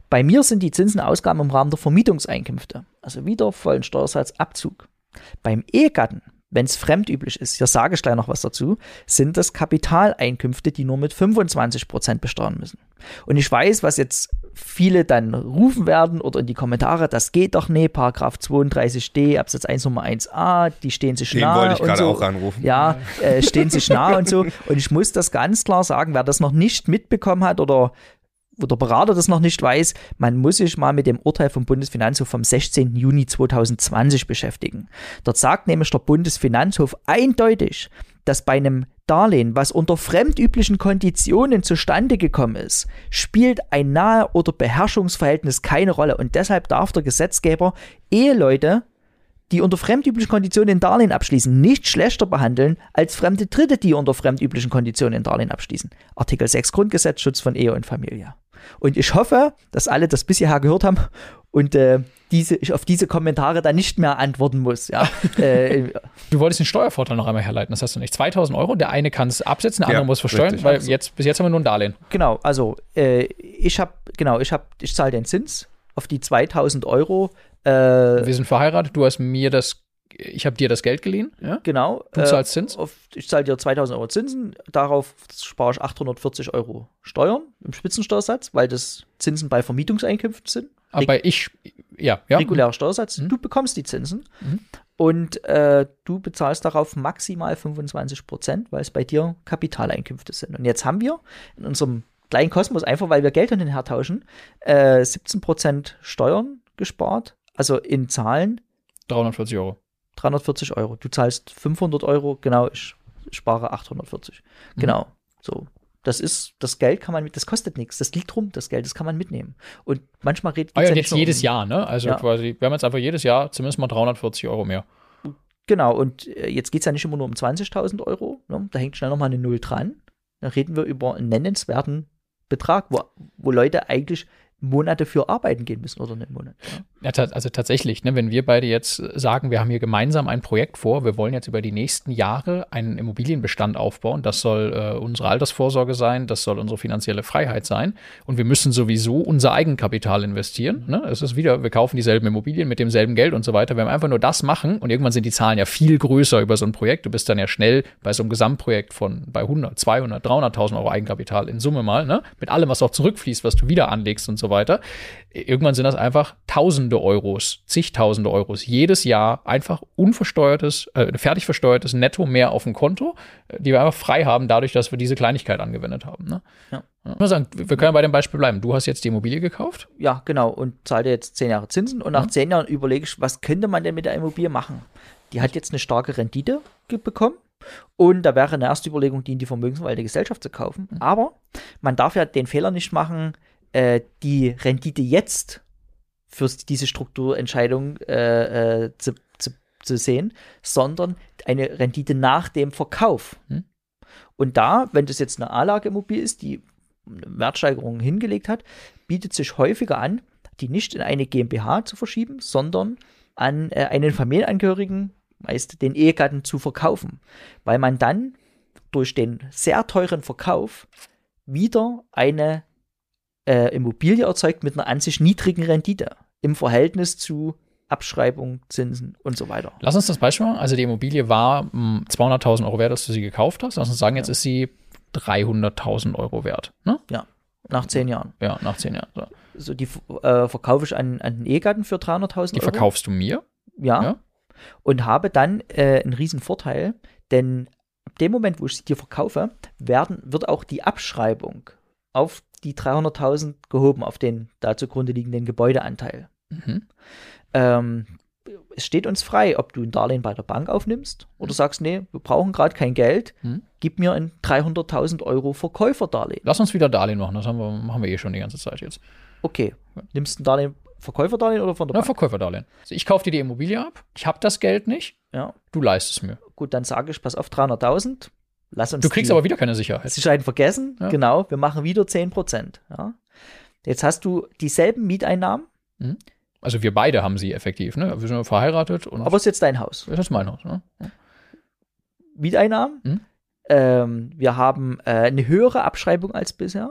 Bei mir sind die Zinsen Ausgaben im Rahmen der Vermietungseinkünfte, also wieder vollen Steuersatz Abzug. Beim Ehegatten, wenn es fremdüblich ist, hier sage ich gleich noch was dazu, sind das Kapitaleinkünfte, die nur mit 25% besteuern müssen. Und ich weiß, was jetzt viele dann rufen werden oder in die Kommentare, das geht doch nicht, Paragraph 32d Absatz 1 Nummer 1a, die stehen sich
Den
nah.
Den wollte ich gerade
so.
auch anrufen.
Ja, äh, stehen sich nah und so. Und ich muss das ganz klar sagen, wer das noch nicht mitbekommen hat oder wo der Berater das noch nicht weiß, man muss sich mal mit dem Urteil vom Bundesfinanzhof vom 16. Juni 2020 beschäftigen. Dort sagt nämlich der Bundesfinanzhof eindeutig, dass bei einem Darlehen, was unter fremdüblichen Konditionen zustande gekommen ist, spielt ein Nahe- oder Beherrschungsverhältnis keine Rolle und deshalb darf der Gesetzgeber Eheleute die unter fremdüblichen Konditionen ein Darlehen abschließen, nicht schlechter behandeln als fremde Dritte, die unter fremdüblichen Konditionen ein Darlehen abschließen. Artikel 6 Grundgesetz, Schutz von Ehe und Familie. Und ich hoffe, dass alle das bisher gehört haben und äh, diese, ich auf diese Kommentare dann nicht mehr antworten muss. Ja.
äh, du wolltest den Steuervorteil noch einmal herleiten, das hast du nicht. 2000 Euro, der eine kann es absetzen, der andere ja, muss versteuern, richtig. weil jetzt, bis jetzt haben wir nur ein Darlehen.
Genau, also äh, ich habe, genau, ich habe, ich zahle den Zins auf die 2000 Euro.
Äh, wir sind verheiratet, du hast mir das ich habe dir das Geld geliehen. Ja?
Genau.
Du zahlst Zins?
Äh, auf, ich zahle dir 2000 Euro Zinsen. Darauf spare ich 840 Euro Steuern im Spitzensteuersatz, weil das Zinsen bei Vermietungseinkünften sind.
Aber ich, ja, ja.
Regulärer Steuersatz. Mhm. Du bekommst die Zinsen mhm. und äh, du bezahlst darauf maximal 25 Prozent, weil es bei dir Kapitaleinkünfte sind. Und jetzt haben wir in unserem kleinen Kosmos, einfach weil wir Geld hin und her tauschen, äh, 17 Prozent Steuern gespart. Also in Zahlen
340 Euro.
340 Euro. Du zahlst 500 Euro, genau, ich spare 840. Mhm. Genau, so. Das ist, das Geld kann man mit, das kostet nichts, das liegt rum, das Geld, das kann man mitnehmen. Und manchmal redet
ah, ja, ja jetzt jedes um, Jahr, ne? Also ja. quasi, wir haben jetzt einfach jedes Jahr zumindest mal 340 Euro mehr.
Genau, und äh, jetzt geht es ja nicht immer nur um 20.000 Euro, ne? da hängt schnell nochmal eine Null dran. Da reden wir über einen nennenswerten Betrag, wo, wo Leute eigentlich Monate für arbeiten gehen müssen oder einen Monat.
Ja. ja also tatsächlich, ne, wenn wir beide jetzt sagen, wir haben hier gemeinsam ein Projekt vor, wir wollen jetzt über die nächsten Jahre einen Immobilienbestand aufbauen, das soll äh, unsere Altersvorsorge sein, das soll unsere finanzielle Freiheit sein und wir müssen sowieso unser Eigenkapital investieren. Ne? Es ist wieder, wir kaufen dieselben Immobilien mit demselben Geld und so weiter. Wenn wir einfach nur das machen und irgendwann sind die Zahlen ja viel größer über so ein Projekt, du bist dann ja schnell bei so einem Gesamtprojekt von bei 100, 200, 300.000 Euro Eigenkapital in Summe mal, ne? mit allem, was auch zurückfließt, was du wieder anlegst und so weiter. Irgendwann sind das einfach Tausende Euros, zigtausende Euros jedes Jahr einfach unversteuertes, äh, fertig versteuertes Netto mehr auf dem Konto, äh, die wir einfach frei haben, dadurch, dass wir diese Kleinigkeit angewendet haben. Ne? Ja. Ja. Sagen, wir können bei dem Beispiel bleiben. Du hast jetzt die Immobilie gekauft?
Ja, genau. Und zahlt jetzt zehn Jahre Zinsen. Und nach ja. zehn Jahren überlege ich, was könnte man denn mit der Immobilie machen? Die hat jetzt eine starke Rendite bekommen. Und da wäre eine erste Überlegung, die in die vermögensverwaltende Gesellschaft zu kaufen. Mhm. Aber man darf ja den Fehler nicht machen, äh, die Rendite jetzt für diese Strukturentscheidung äh, äh, zu, zu, zu, sehen, sondern eine Rendite nach dem Verkauf. Hm? Und da, wenn das jetzt eine A-Lage-Immobilie ist, die eine Wertsteigerung hingelegt hat, bietet sich häufiger an, die nicht in eine GmbH zu verschieben, sondern an äh, einen Familienangehörigen, meist den Ehegatten, zu verkaufen, weil man dann durch den sehr teuren Verkauf wieder eine äh, Immobilie erzeugt mit einer an sich niedrigen Rendite im Verhältnis zu Abschreibung, Zinsen und so weiter.
Lass uns das Beispiel machen. Also die Immobilie war 200.000 Euro wert, als du sie gekauft hast. Lass uns sagen, jetzt ja. ist sie 300.000 Euro wert. Ne?
Ja, nach zehn Jahren.
Ja, nach zehn Jahren. So,
so die äh, verkaufe ich an, an den Ehegatten für 300.000 Euro.
Die verkaufst du mir?
Ja. ja. Und habe dann äh, einen riesen Vorteil, denn ab dem Moment, wo ich sie dir verkaufe, werden, wird auch die Abschreibung auf die 300.000 gehoben, auf den da zugrunde liegenden Gebäudeanteil. Mhm. Ähm, es steht uns frei, ob du ein Darlehen bei der Bank aufnimmst oder mhm. sagst, nee, wir brauchen gerade kein Geld, mhm. gib mir ein 300.000 Euro Verkäuferdarlehen.
Lass uns wieder Darlehen machen, das haben wir, machen wir eh schon die ganze Zeit jetzt.
Okay, nimmst du ein Darlehen, Verkäuferdarlehen oder von der
Na, Bank? Verkäuferdarlehen. Also ich kaufe dir die Immobilie ab, ich habe das Geld nicht, ja. du leistest mir.
Gut, dann sage ich, pass auf, 300.000, lass uns
Du kriegst aber wieder keine Sicherheit.
Sicherheit vergessen, ja. genau, wir machen wieder 10%. Ja. Jetzt hast du dieselben Mieteinnahmen, mhm
also wir beide haben sie effektiv, ne? Wir sind verheiratet. Und
Aber es ist jetzt dein Haus.
Das ist mein Haus, ne?
Mieteinnahmen. Hm? Ähm, wir haben äh, eine höhere Abschreibung als bisher.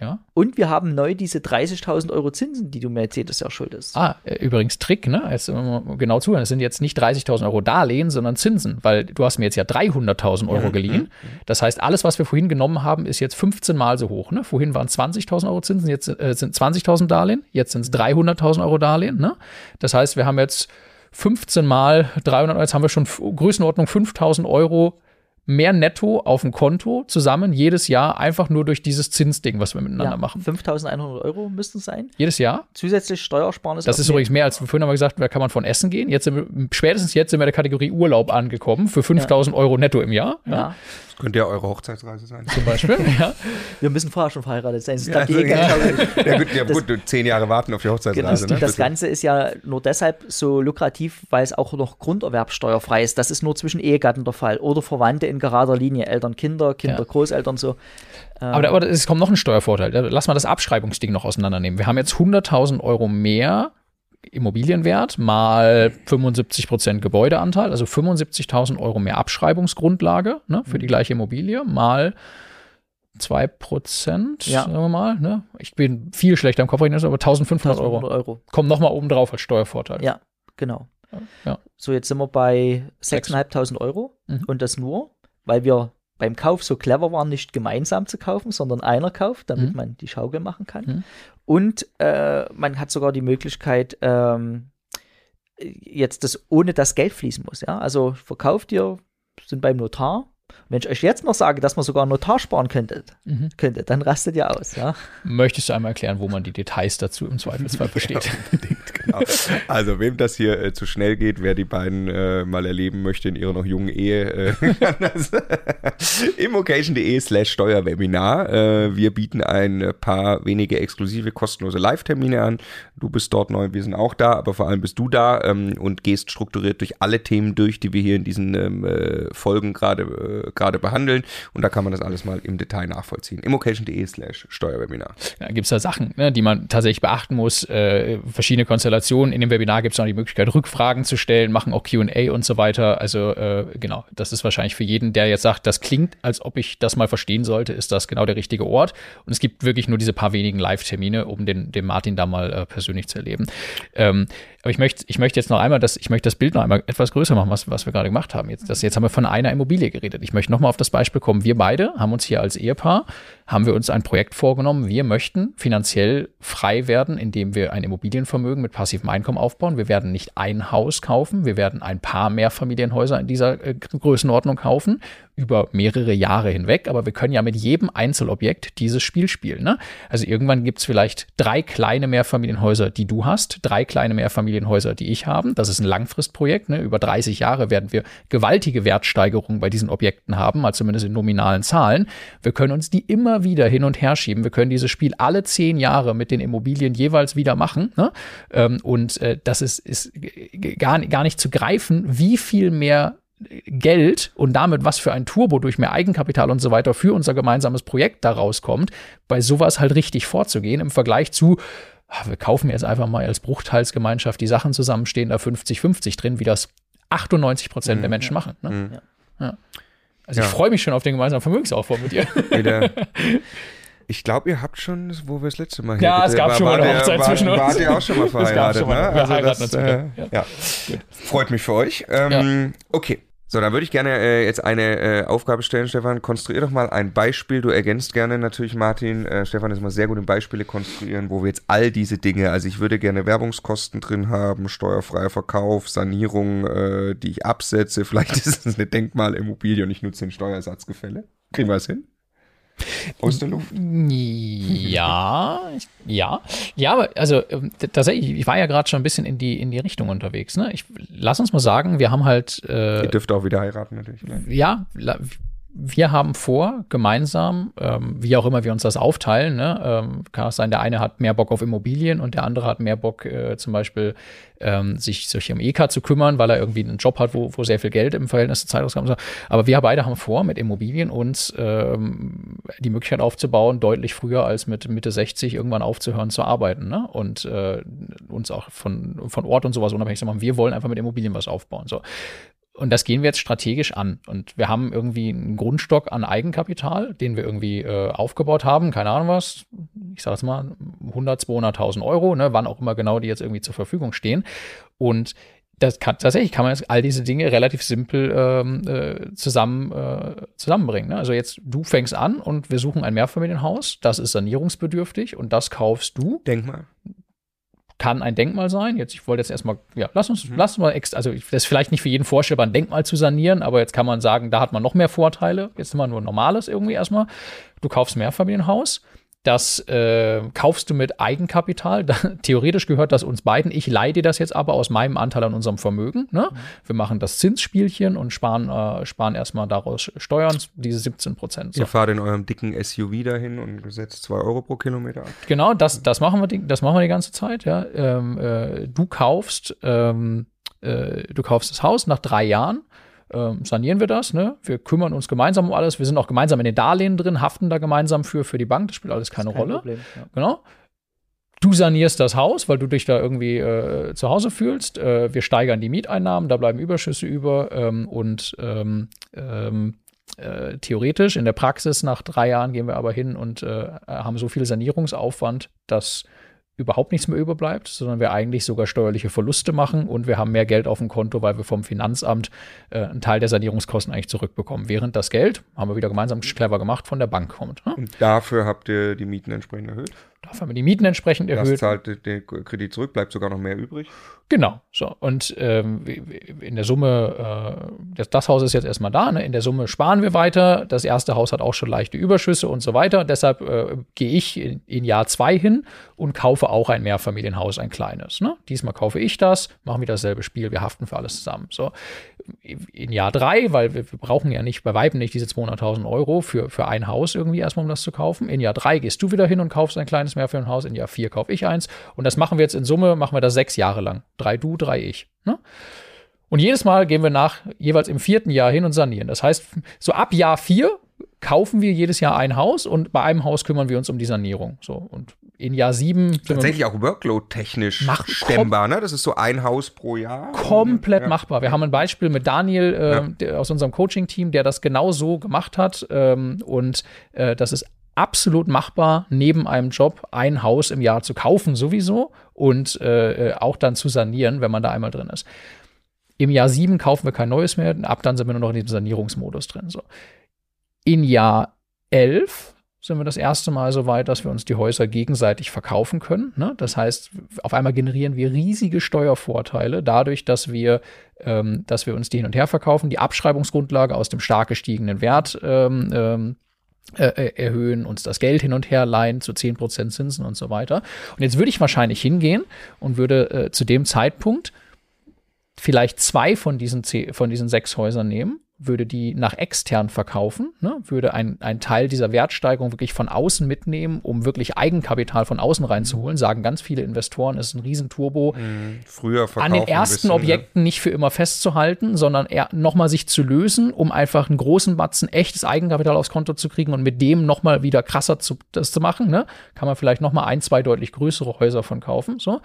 Ja.
Und wir haben neu diese 30.000 Euro Zinsen, die du jedes Jahr schuldest.
Ah, äh, übrigens Trick, ne? Jetzt genau zuhören. Es sind jetzt nicht 30.000 Euro Darlehen, sondern Zinsen, weil du hast mir jetzt ja 300.000 Euro mhm. geliehen. Das heißt, alles, was wir vorhin genommen haben, ist jetzt 15 Mal so hoch. Ne? Vorhin waren 20.000 Euro Zinsen, jetzt äh, sind 20.000 Darlehen, jetzt sind es 300.000 Euro Darlehen. Ne? Das heißt, wir haben jetzt 15 Mal 300, jetzt haben wir schon Größenordnung 5.000 Euro mehr netto auf dem Konto zusammen jedes Jahr, einfach nur durch dieses Zinsding, was wir miteinander ja, machen.
5.100 Euro müssten es sein.
Jedes Jahr.
Zusätzlich Steuersparnis.
Das ist übrigens mehr als vorhin haben wir gesagt, da kann man von essen gehen. Jetzt wir, spätestens jetzt sind wir in der Kategorie Urlaub angekommen für 5.000 ja. Euro netto im Jahr.
Ja. ja. Das könnte ja eure Hochzeitsreise sein.
Zum Beispiel, ja.
Wir müssen vorher schon verheiratet sein.
Das ja, also, ja. ja, gut, ja, gut, zehn Jahre warten auf die Hochzeitsreise.
Genau, ne? Das Ganze ist ja nur deshalb so lukrativ, weil es auch noch grunderwerbsteuerfrei ist. Das ist nur zwischen Ehegatten der Fall oder Verwandte in gerader Linie, Eltern, Kinder, Kinder, ja. Großeltern so.
Aber, aber es kommt noch ein Steuervorteil. Lass mal das Abschreibungsding noch auseinandernehmen. Wir haben jetzt 100.000 Euro mehr Immobilienwert mal 75 Prozent Gebäudeanteil, also 75.000 Euro mehr Abschreibungsgrundlage ne, für die mhm. gleiche Immobilie mal 2 Prozent, ja. sagen wir mal. Ne? Ich bin viel schlechter im Kopf, aber 1500 Euro. Euro. Kommen nochmal oben drauf als Steuervorteil.
Ja, genau. Ja. So, jetzt sind wir bei 6.500 Euro mhm. und das nur, weil wir beim Kauf so clever waren, nicht gemeinsam zu kaufen, sondern einer kauft, damit mhm. man die Schaukel machen kann. Mhm. Und äh, man hat sogar die Möglichkeit, ähm, jetzt das ohne das Geld fließen muss. Ja? Also verkauft ihr, sind beim Notar, wenn ich euch jetzt noch sage, dass man sogar Notar sparen könnte, mhm. könnte dann rastet ihr aus. Ja?
Möchtest du einmal erklären, wo man die Details dazu im Zweifelsfall versteht? Ja,
genau. Also, wem das hier äh, zu schnell geht, wer die beiden äh, mal erleben möchte in ihrer noch jungen Ehe, äh, immocation.de slash Steuerwebinar. Äh, wir bieten ein paar wenige exklusive kostenlose Live-Termine an. Du bist dort neu, wir sind auch da, aber vor allem bist du da ähm, und gehst strukturiert durch alle Themen durch, die wir hier in diesen ähm, äh, Folgen gerade äh, gerade behandeln. Und da kann man das alles mal im Detail nachvollziehen. immocation.de slash Steuerwebinar.
Ja, gibt es da Sachen, ne, die man tatsächlich beachten muss. Äh, verschiedene Konstellationen. In dem Webinar gibt es noch die Möglichkeit, Rückfragen zu stellen, machen auch QA und so weiter. Also äh, genau, das ist wahrscheinlich für jeden, der jetzt sagt, das klingt, als ob ich das mal verstehen sollte, ist das genau der richtige Ort. Und es gibt wirklich nur diese paar wenigen Live-Termine, um den, den Martin da mal äh, persönlich zu erleben. Ähm, aber ich möchte, ich möchte jetzt noch einmal das, ich möchte das Bild noch einmal etwas größer machen, was, was wir gerade gemacht haben. Jetzt, das, jetzt haben wir von einer Immobilie geredet. Ich möchte nochmal auf das Beispiel kommen. Wir beide haben uns hier als Ehepaar, haben wir uns ein Projekt vorgenommen. Wir möchten finanziell frei werden, indem wir ein Immobilienvermögen mit passivem Einkommen aufbauen. Wir werden nicht ein Haus kaufen. Wir werden ein paar Mehrfamilienhäuser in dieser äh, Größenordnung kaufen über mehrere Jahre hinweg, aber wir können ja mit jedem Einzelobjekt dieses Spiel spielen. Ne? Also irgendwann gibt es vielleicht drei kleine Mehrfamilienhäuser, die du hast, drei kleine Mehrfamilienhäuser, die ich habe. Das ist ein Langfristprojekt. Ne? Über 30 Jahre werden wir gewaltige Wertsteigerungen bei diesen Objekten haben, mal zumindest in nominalen Zahlen. Wir können uns die immer wieder hin und her schieben. Wir können dieses Spiel alle zehn Jahre mit den Immobilien jeweils wieder machen. Ne? Ähm, und äh, das ist, ist gar, gar nicht zu greifen, wie viel mehr Geld und damit was für ein Turbo durch mehr Eigenkapital und so weiter für unser gemeinsames Projekt da rauskommt, bei sowas halt richtig vorzugehen im Vergleich zu ah, wir kaufen jetzt einfach mal als Bruchteilsgemeinschaft die Sachen zusammen, stehen da 50-50 drin, wie das 98 Prozent der Menschen machen. Ne?
Mhm.
Ja. Also
Ja.
ich freue mich schon auf den gemeinsamen Vermögensaufbau mit dir.
Wieder. Ich glaube, ihr habt schon, wo wir das letzte Mal hier
Ja, es gab
war-
schon mal eine Hochzeit
wart-
zwischen uns.
Wart ihr auch schon mal
Es gab
verheiratet,
schon mal-
ne?
heiraten uns
äh, ja.
Ja.
Freut mich für euch. Ähm, Okay. So, dann würde ich gerne äh, jetzt eine äh, Aufgabe stellen, Stefan. Konstruier doch mal ein Beispiel. Du ergänzt gerne natürlich, Martin. Äh, Stefan ist mal sehr gut in Beispiele konstruieren, wo wir jetzt all diese Dinge, also ich würde gerne Werbungskosten drin haben, steuerfreier Verkauf, Sanierung, äh, die ich absetze. Vielleicht ist es eine Denkmalimmobilie und ich nutze den Steuersatzgefälle. Kriegen wir es hin? Aus der Luft?
Ja, ja, ja, aber also ähm, tatsächlich, ich war ja gerade schon ein bisschen in die in die Richtung unterwegs. Ne? Ich lass uns mal sagen, wir haben halt äh,
Ihr dürft auch wieder heiraten natürlich. Ne?
ja, wir haben vor, gemeinsam, ähm, wie auch immer wir uns das aufteilen, ne, ähm, kann auch sein, der eine hat mehr Bock auf Immobilien und der andere hat mehr Bock, äh, zum Beispiel ähm, sich, sich um EK zu kümmern, weil er irgendwie einen Job hat, wo, wo sehr viel Geld im Verhältnis zur Zeitausgaben ist. Aber wir beide haben vor, mit Immobilien uns ähm, die Möglichkeit aufzubauen, deutlich früher als mit Mitte 60 irgendwann aufzuhören zu arbeiten ne? und äh, uns auch von, von Ort und sowas unabhängig zu machen. Wir wollen einfach mit Immobilien was aufbauen. So. Und das gehen wir jetzt strategisch an. Und wir haben irgendwie einen Grundstock an Eigenkapital, den wir irgendwie äh, aufgebaut haben. Keine Ahnung was. Ich sage jetzt mal 100, 200.000 Euro, ne, wann auch immer genau die jetzt irgendwie zur Verfügung stehen. Und das kann, tatsächlich kann man jetzt all diese Dinge relativ simpel ähm, äh, zusammen, äh, zusammenbringen. Ne? Also jetzt, du fängst an und wir suchen ein Mehrfamilienhaus. Das ist sanierungsbedürftig und das kaufst du
Denk mal.
Kann ein Denkmal sein. Jetzt, ich wollte jetzt erstmal, ja, lass uns, lass uns mal, also das ist vielleicht nicht für jeden vorstellbar, ein Denkmal zu sanieren, aber jetzt kann man sagen, da hat man noch mehr Vorteile. Jetzt immer nur ein normales irgendwie erstmal. Du kaufst Mehrfamilienhaus. Das äh, kaufst du mit Eigenkapital. Theoretisch gehört das uns beiden. Ich leihe dir das jetzt aber aus meinem Anteil an unserem Vermögen. Ne? Wir machen das Zinsspielchen und sparen, äh, sparen erstmal daraus Steuern, diese 17 Prozent. So.
Ihr fahrt in eurem dicken SUV dahin und setzt 2 Euro pro Kilometer ab.
Genau, das, das, machen wir die, das machen wir die ganze Zeit. Ja. Ähm, äh, du kaufst, ähm, äh, du kaufst das Haus nach drei Jahren. Ähm, sanieren wir das, ne? Wir kümmern uns gemeinsam um alles. Wir sind auch gemeinsam in den Darlehen drin, haften da gemeinsam für, für die Bank. Das spielt alles keine
Kein
Rolle.
Problem, ja.
Genau. Du sanierst das Haus, weil du dich da irgendwie äh, zu Hause fühlst. Äh, wir steigern die Mieteinnahmen, da bleiben Überschüsse über. Ähm, und ähm, ähm, äh, theoretisch, in der Praxis, nach drei Jahren gehen wir aber hin und äh, haben so viel Sanierungsaufwand, dass überhaupt nichts mehr überbleibt, sondern wir eigentlich sogar steuerliche Verluste machen und wir haben mehr Geld auf dem Konto, weil wir vom Finanzamt äh, einen Teil der Sanierungskosten eigentlich zurückbekommen. Während das Geld, haben wir wieder gemeinsam clever gemacht, von der Bank kommt. Ne?
Und dafür habt ihr die Mieten entsprechend erhöht.
Dafür haben wir die Mieten entsprechend
Das
erhöht.
zahlt den- den Kredit zurück, bleibt sogar noch mehr übrig.
Genau, so. Und ähm, in der Summe, äh, das, das Haus ist jetzt erstmal da, ne? in der Summe sparen wir weiter. Das erste Haus hat auch schon leichte Überschüsse und so weiter. Deshalb äh, gehe ich in, in Jahr zwei hin und kaufe auch ein Mehrfamilienhaus, ein kleines. Ne? Diesmal kaufe ich das, machen wir dasselbe Spiel, wir haften für alles zusammen. So. In Jahr drei, weil wir, wir brauchen ja nicht, bei Weitem nicht diese 200.000 Euro für, für ein Haus irgendwie erstmal, um das zu kaufen. In Jahr drei gehst du wieder hin und kaufst ein kleines Mehrfamilienhaus. In Jahr vier kaufe ich eins. Und das machen wir jetzt in Summe, machen wir das sechs Jahre lang. Drei du, drei ich. Ne? Und jedes Mal gehen wir nach jeweils im vierten Jahr hin und sanieren. Das heißt, so ab Jahr vier kaufen wir jedes Jahr ein Haus und bei einem Haus kümmern wir uns um die Sanierung. So und in Jahr sieben
Tatsächlich auch Workload-technisch stemmbar, ne? Das ist so ein Haus pro Jahr.
komplett
Ja.
machbar. Wir haben ein Beispiel mit Daniel äh,
Ja.
der, aus unserem Coaching-Team, der das genau so gemacht hat. Ähm, und äh, das ist absolut machbar, neben einem Job ein Haus im Jahr zu kaufen sowieso und äh, äh, auch dann zu sanieren, wenn man da einmal drin ist. Im Jahr sieben kaufen wir kein neues mehr, ab dann sind wir nur noch in diesem Sanierungsmodus drin. So. In Jahr elf sind wir das erste Mal so weit, dass wir uns die Häuser gegenseitig verkaufen können. Ne? Das heißt, auf einmal generieren wir riesige Steuervorteile dadurch, dass wir, ähm, dass wir uns die hin und her verkaufen, die Abschreibungsgrundlage aus dem stark gestiegenen Wert ähm, ähm, äh, äh, erhöhen, uns das Geld hin und her leihen zu 10% Zinsen und so weiter. Und jetzt würde ich wahrscheinlich hingehen und würde äh, zu dem Zeitpunkt vielleicht zwei von diesen, von diesen sechs Häusern nehmen, würde die nach extern verkaufen, ne? würde ein, ein Teil dieser Wertsteigerung wirklich von außen mitnehmen, um wirklich Eigenkapital von außen reinzuholen, sagen ganz viele Investoren, es ist ein Riesenturbo.
Mhm. Früher
An den ersten bisschen, Objekten ne? nicht für immer festzuhalten, sondern eher nochmal sich zu lösen, um einfach einen großen Batzen echtes Eigenkapital aufs Konto zu kriegen und mit dem nochmal wieder krasser zu, das zu machen. Ne? Kann man vielleicht nochmal ein, zwei deutlich größere Häuser von kaufen. So.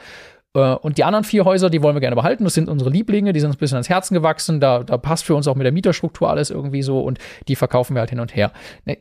Äh, und die anderen vier Häuser, die wollen wir gerne behalten. Das sind unsere Lieblinge, die sind uns ein bisschen ans Herzen gewachsen. Da, da passt für uns auch mit der Mieterstruktur alles irgendwie so und die verkaufen wir halt hin und her. Ne,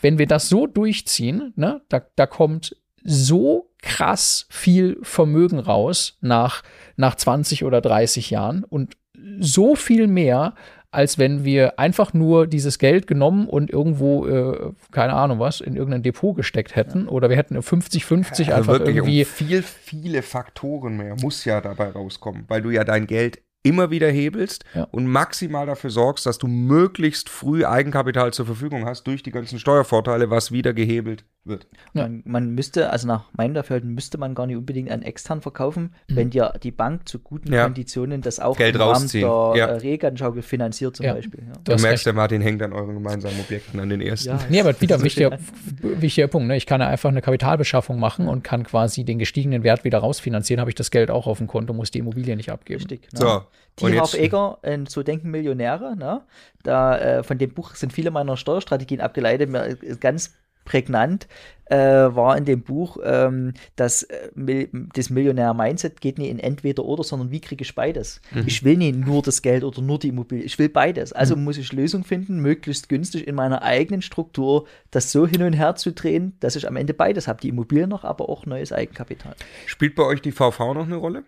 wenn wir das so durchziehen, ne, da, da kommt so krass viel Vermögen raus nach, nach 20 oder 30 Jahren und so viel mehr, als wenn wir einfach nur dieses Geld genommen und irgendwo, äh, keine Ahnung was, in irgendein Depot gesteckt hätten. Oder wir hätten 50-50 ja, also einfach irgendwie. Um
viel, viele Faktoren mehr muss ja dabei rauskommen, weil du ja dein Geld immer wieder hebelst ja. und maximal dafür sorgst, dass du möglichst früh Eigenkapital zur Verfügung hast durch die ganzen Steuervorteile, was wieder gehebelt wird.
Man, man, müsste, also nach meinem Dafürhalten müsste man gar nicht unbedingt an extern verkaufen, mhm. wenn dir die Bank zu guten ja. Konditionen das auch
Geld im Rahmen der
ja. Regenschaukel finanziert zum Beispiel.
Du, du merkst, der Martin hängt an euren gemeinsamen Objekten, an den ersten. Ja,
nee, aber wieder wichtiger, wichtiger Punkt. Ne? Ich kann ja einfach eine Kapitalbeschaffung machen und kann quasi den gestiegenen Wert wieder rausfinanzieren, habe ich das Geld auch auf dem Konto, muss die Immobilie nicht abgeben. Richtig.
Ne? So, die Egger, äh, so denken Millionäre, ne? Da, äh, von dem Buch sind viele meiner Steuerstrategien abgeleitet. Mir ganz prägnant äh, war in dem Buch, ähm, dass äh, das Millionär-Mindset geht nicht in entweder oder, sondern wie kriege ich beides? Mhm. Ich will nicht nur das Geld oder nur die Immobilie, ich will beides. Also mhm. muss ich Lösungen finden, möglichst günstig in meiner eigenen Struktur, das so hin und her zu drehen, dass ich am Ende beides habe, die Immobilie noch, aber auch neues Eigenkapital.
Spielt bei euch die VV noch eine Rolle?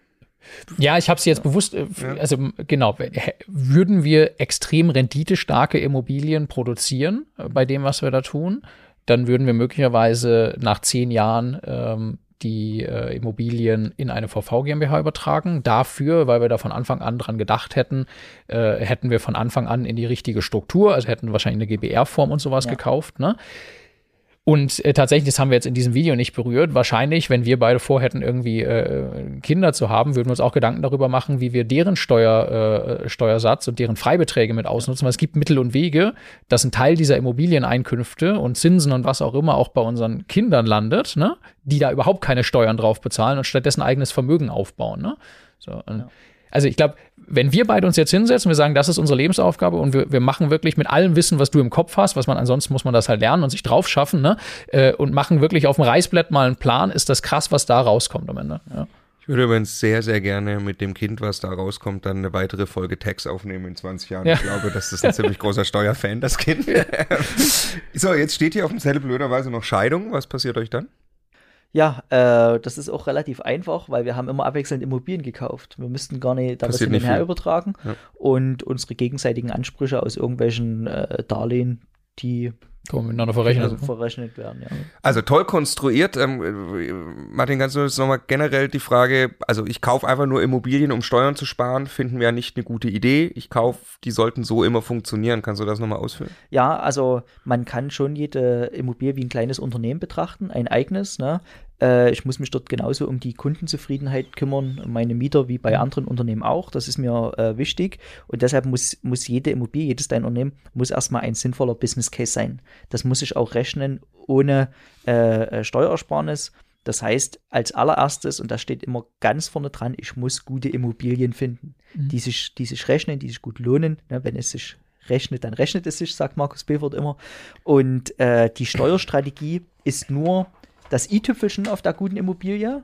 Ja, ich habe sie jetzt bewusst, äh, also genau, würden wir extrem renditestarke Immobilien produzieren äh, bei dem, was wir da tun, dann würden wir möglicherweise nach zehn Jahren ähm, die äh, Immobilien in eine VV GmbH übertragen. Dafür, weil wir da von Anfang an dran gedacht hätten, äh, hätten wir von Anfang an in die richtige Struktur, also hätten wahrscheinlich eine GBR-Form und sowas ja. gekauft. Ne? Und äh, tatsächlich, das haben wir jetzt in diesem Video nicht berührt. Wahrscheinlich, wenn wir beide vorhätten, irgendwie äh, Kinder zu haben, würden wir uns auch Gedanken darüber machen, wie wir deren Steuer, äh, Steuersatz und deren Freibeträge mit ausnutzen. Weil es gibt Mittel und Wege, dass ein Teil dieser Immobilieneinkünfte und Zinsen und was auch immer auch bei unseren Kindern landet, ne? die da überhaupt keine Steuern drauf bezahlen und stattdessen eigenes Vermögen aufbauen. Ne? So, ja. Also ich glaube, wenn wir beide uns jetzt hinsetzen, wir sagen, das ist unsere Lebensaufgabe und wir, wir machen wirklich mit allem Wissen, was du im Kopf hast, was man ansonsten muss man das halt lernen und sich drauf schaffen, ne? Äh, und machen wirklich auf dem Reißbrett mal einen Plan, ist das krass, was da rauskommt am Ende. Ja.
Ich würde übrigens sehr, sehr gerne mit dem Kind, was da rauskommt, dann eine weitere Folge Tax aufnehmen in 20 Jahren. Ja. Ich glaube, das ist ein ziemlich großer Steuerfan, das Kind. so, jetzt steht hier auf dem Zettel blöderweise noch Scheidung. Was passiert euch dann?
Ja, äh, das ist auch relativ einfach, weil wir haben immer abwechselnd Immobilien gekauft. Wir müssten gar nicht da was hin und her übertragen. Ja. Und unsere gegenseitigen Ansprüche aus irgendwelchen äh, Darlehen, die
kann miteinander verrechnet. Also
verrechnet werden, ja.
Also toll konstruiert. Ähm, Martin, kannst du uns nochmal generell die Frage, also ich kaufe einfach nur Immobilien, um Steuern zu sparen, finden wir ja nicht eine gute Idee. Ich kaufe, die sollten so immer funktionieren. Kannst du das nochmal ausführen?
Ja, also man kann schon jede Immobilie wie ein kleines Unternehmen betrachten, ein eigenes. Ne? Äh, ich muss mich dort genauso um die Kundenzufriedenheit kümmern, meine Mieter wie bei anderen Unternehmen auch. Das ist mir äh, wichtig. Und deshalb muss, muss jede Immobilie, jedes dein Unternehmen, muss erstmal ein sinnvoller Business Case sein. Das muss ich auch rechnen ohne äh, äh, Steuersparnis. Das heißt, als allererstes, und das steht immer ganz vorne dran, ich muss gute Immobilien finden, mhm. die, sich, die sich rechnen, die sich gut lohnen. Ne, wenn es sich rechnet, dann rechnet es sich, sagt Markus Befort immer. Und äh, die Steuerstrategie ist nur das i-Tüpfelchen auf der guten Immobilie,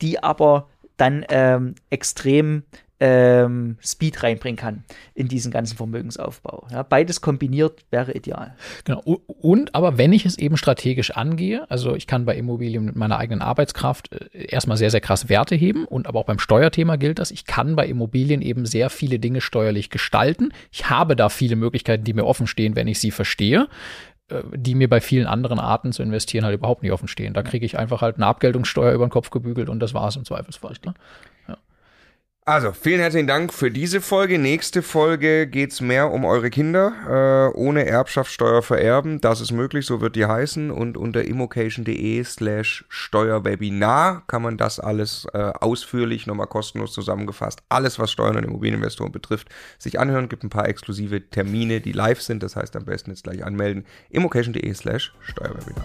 die aber dann ähm, extrem ähm, Speed reinbringen kann in diesen ganzen Vermögensaufbau. Ja, beides kombiniert wäre ideal.
Genau. Und aber wenn ich es eben strategisch angehe, also ich kann bei Immobilien mit meiner eigenen Arbeitskraft äh, erstmal sehr, sehr krass Werte heben und aber auch beim Steuerthema gilt das, ich kann bei Immobilien eben sehr viele Dinge steuerlich gestalten. Ich habe da viele Möglichkeiten, die mir offen stehen, wenn ich sie verstehe. Äh, die mir bei vielen anderen Arten zu investieren halt überhaupt nicht offen stehen. Da kriege ich einfach halt eine Abgeltungssteuer über den Kopf gebügelt und das war es im Zweifelsfall. Ne?
Also, vielen herzlichen Dank für diese Folge. Nächste Folge geht es mehr um eure Kinder. Äh, ohne Erbschaftssteuer vererben. Das ist möglich, so wird die heißen. Und unter immocation.de slash Steuerwebinar kann man das alles äh, ausführlich, nochmal kostenlos zusammengefasst, alles, was Steuern und Immobilieninvestoren betrifft, sich anhören. Gibt ein paar exklusive Termine, die live sind. Das heißt, am besten jetzt gleich anmelden. immocation.de slash Steuerwebinar.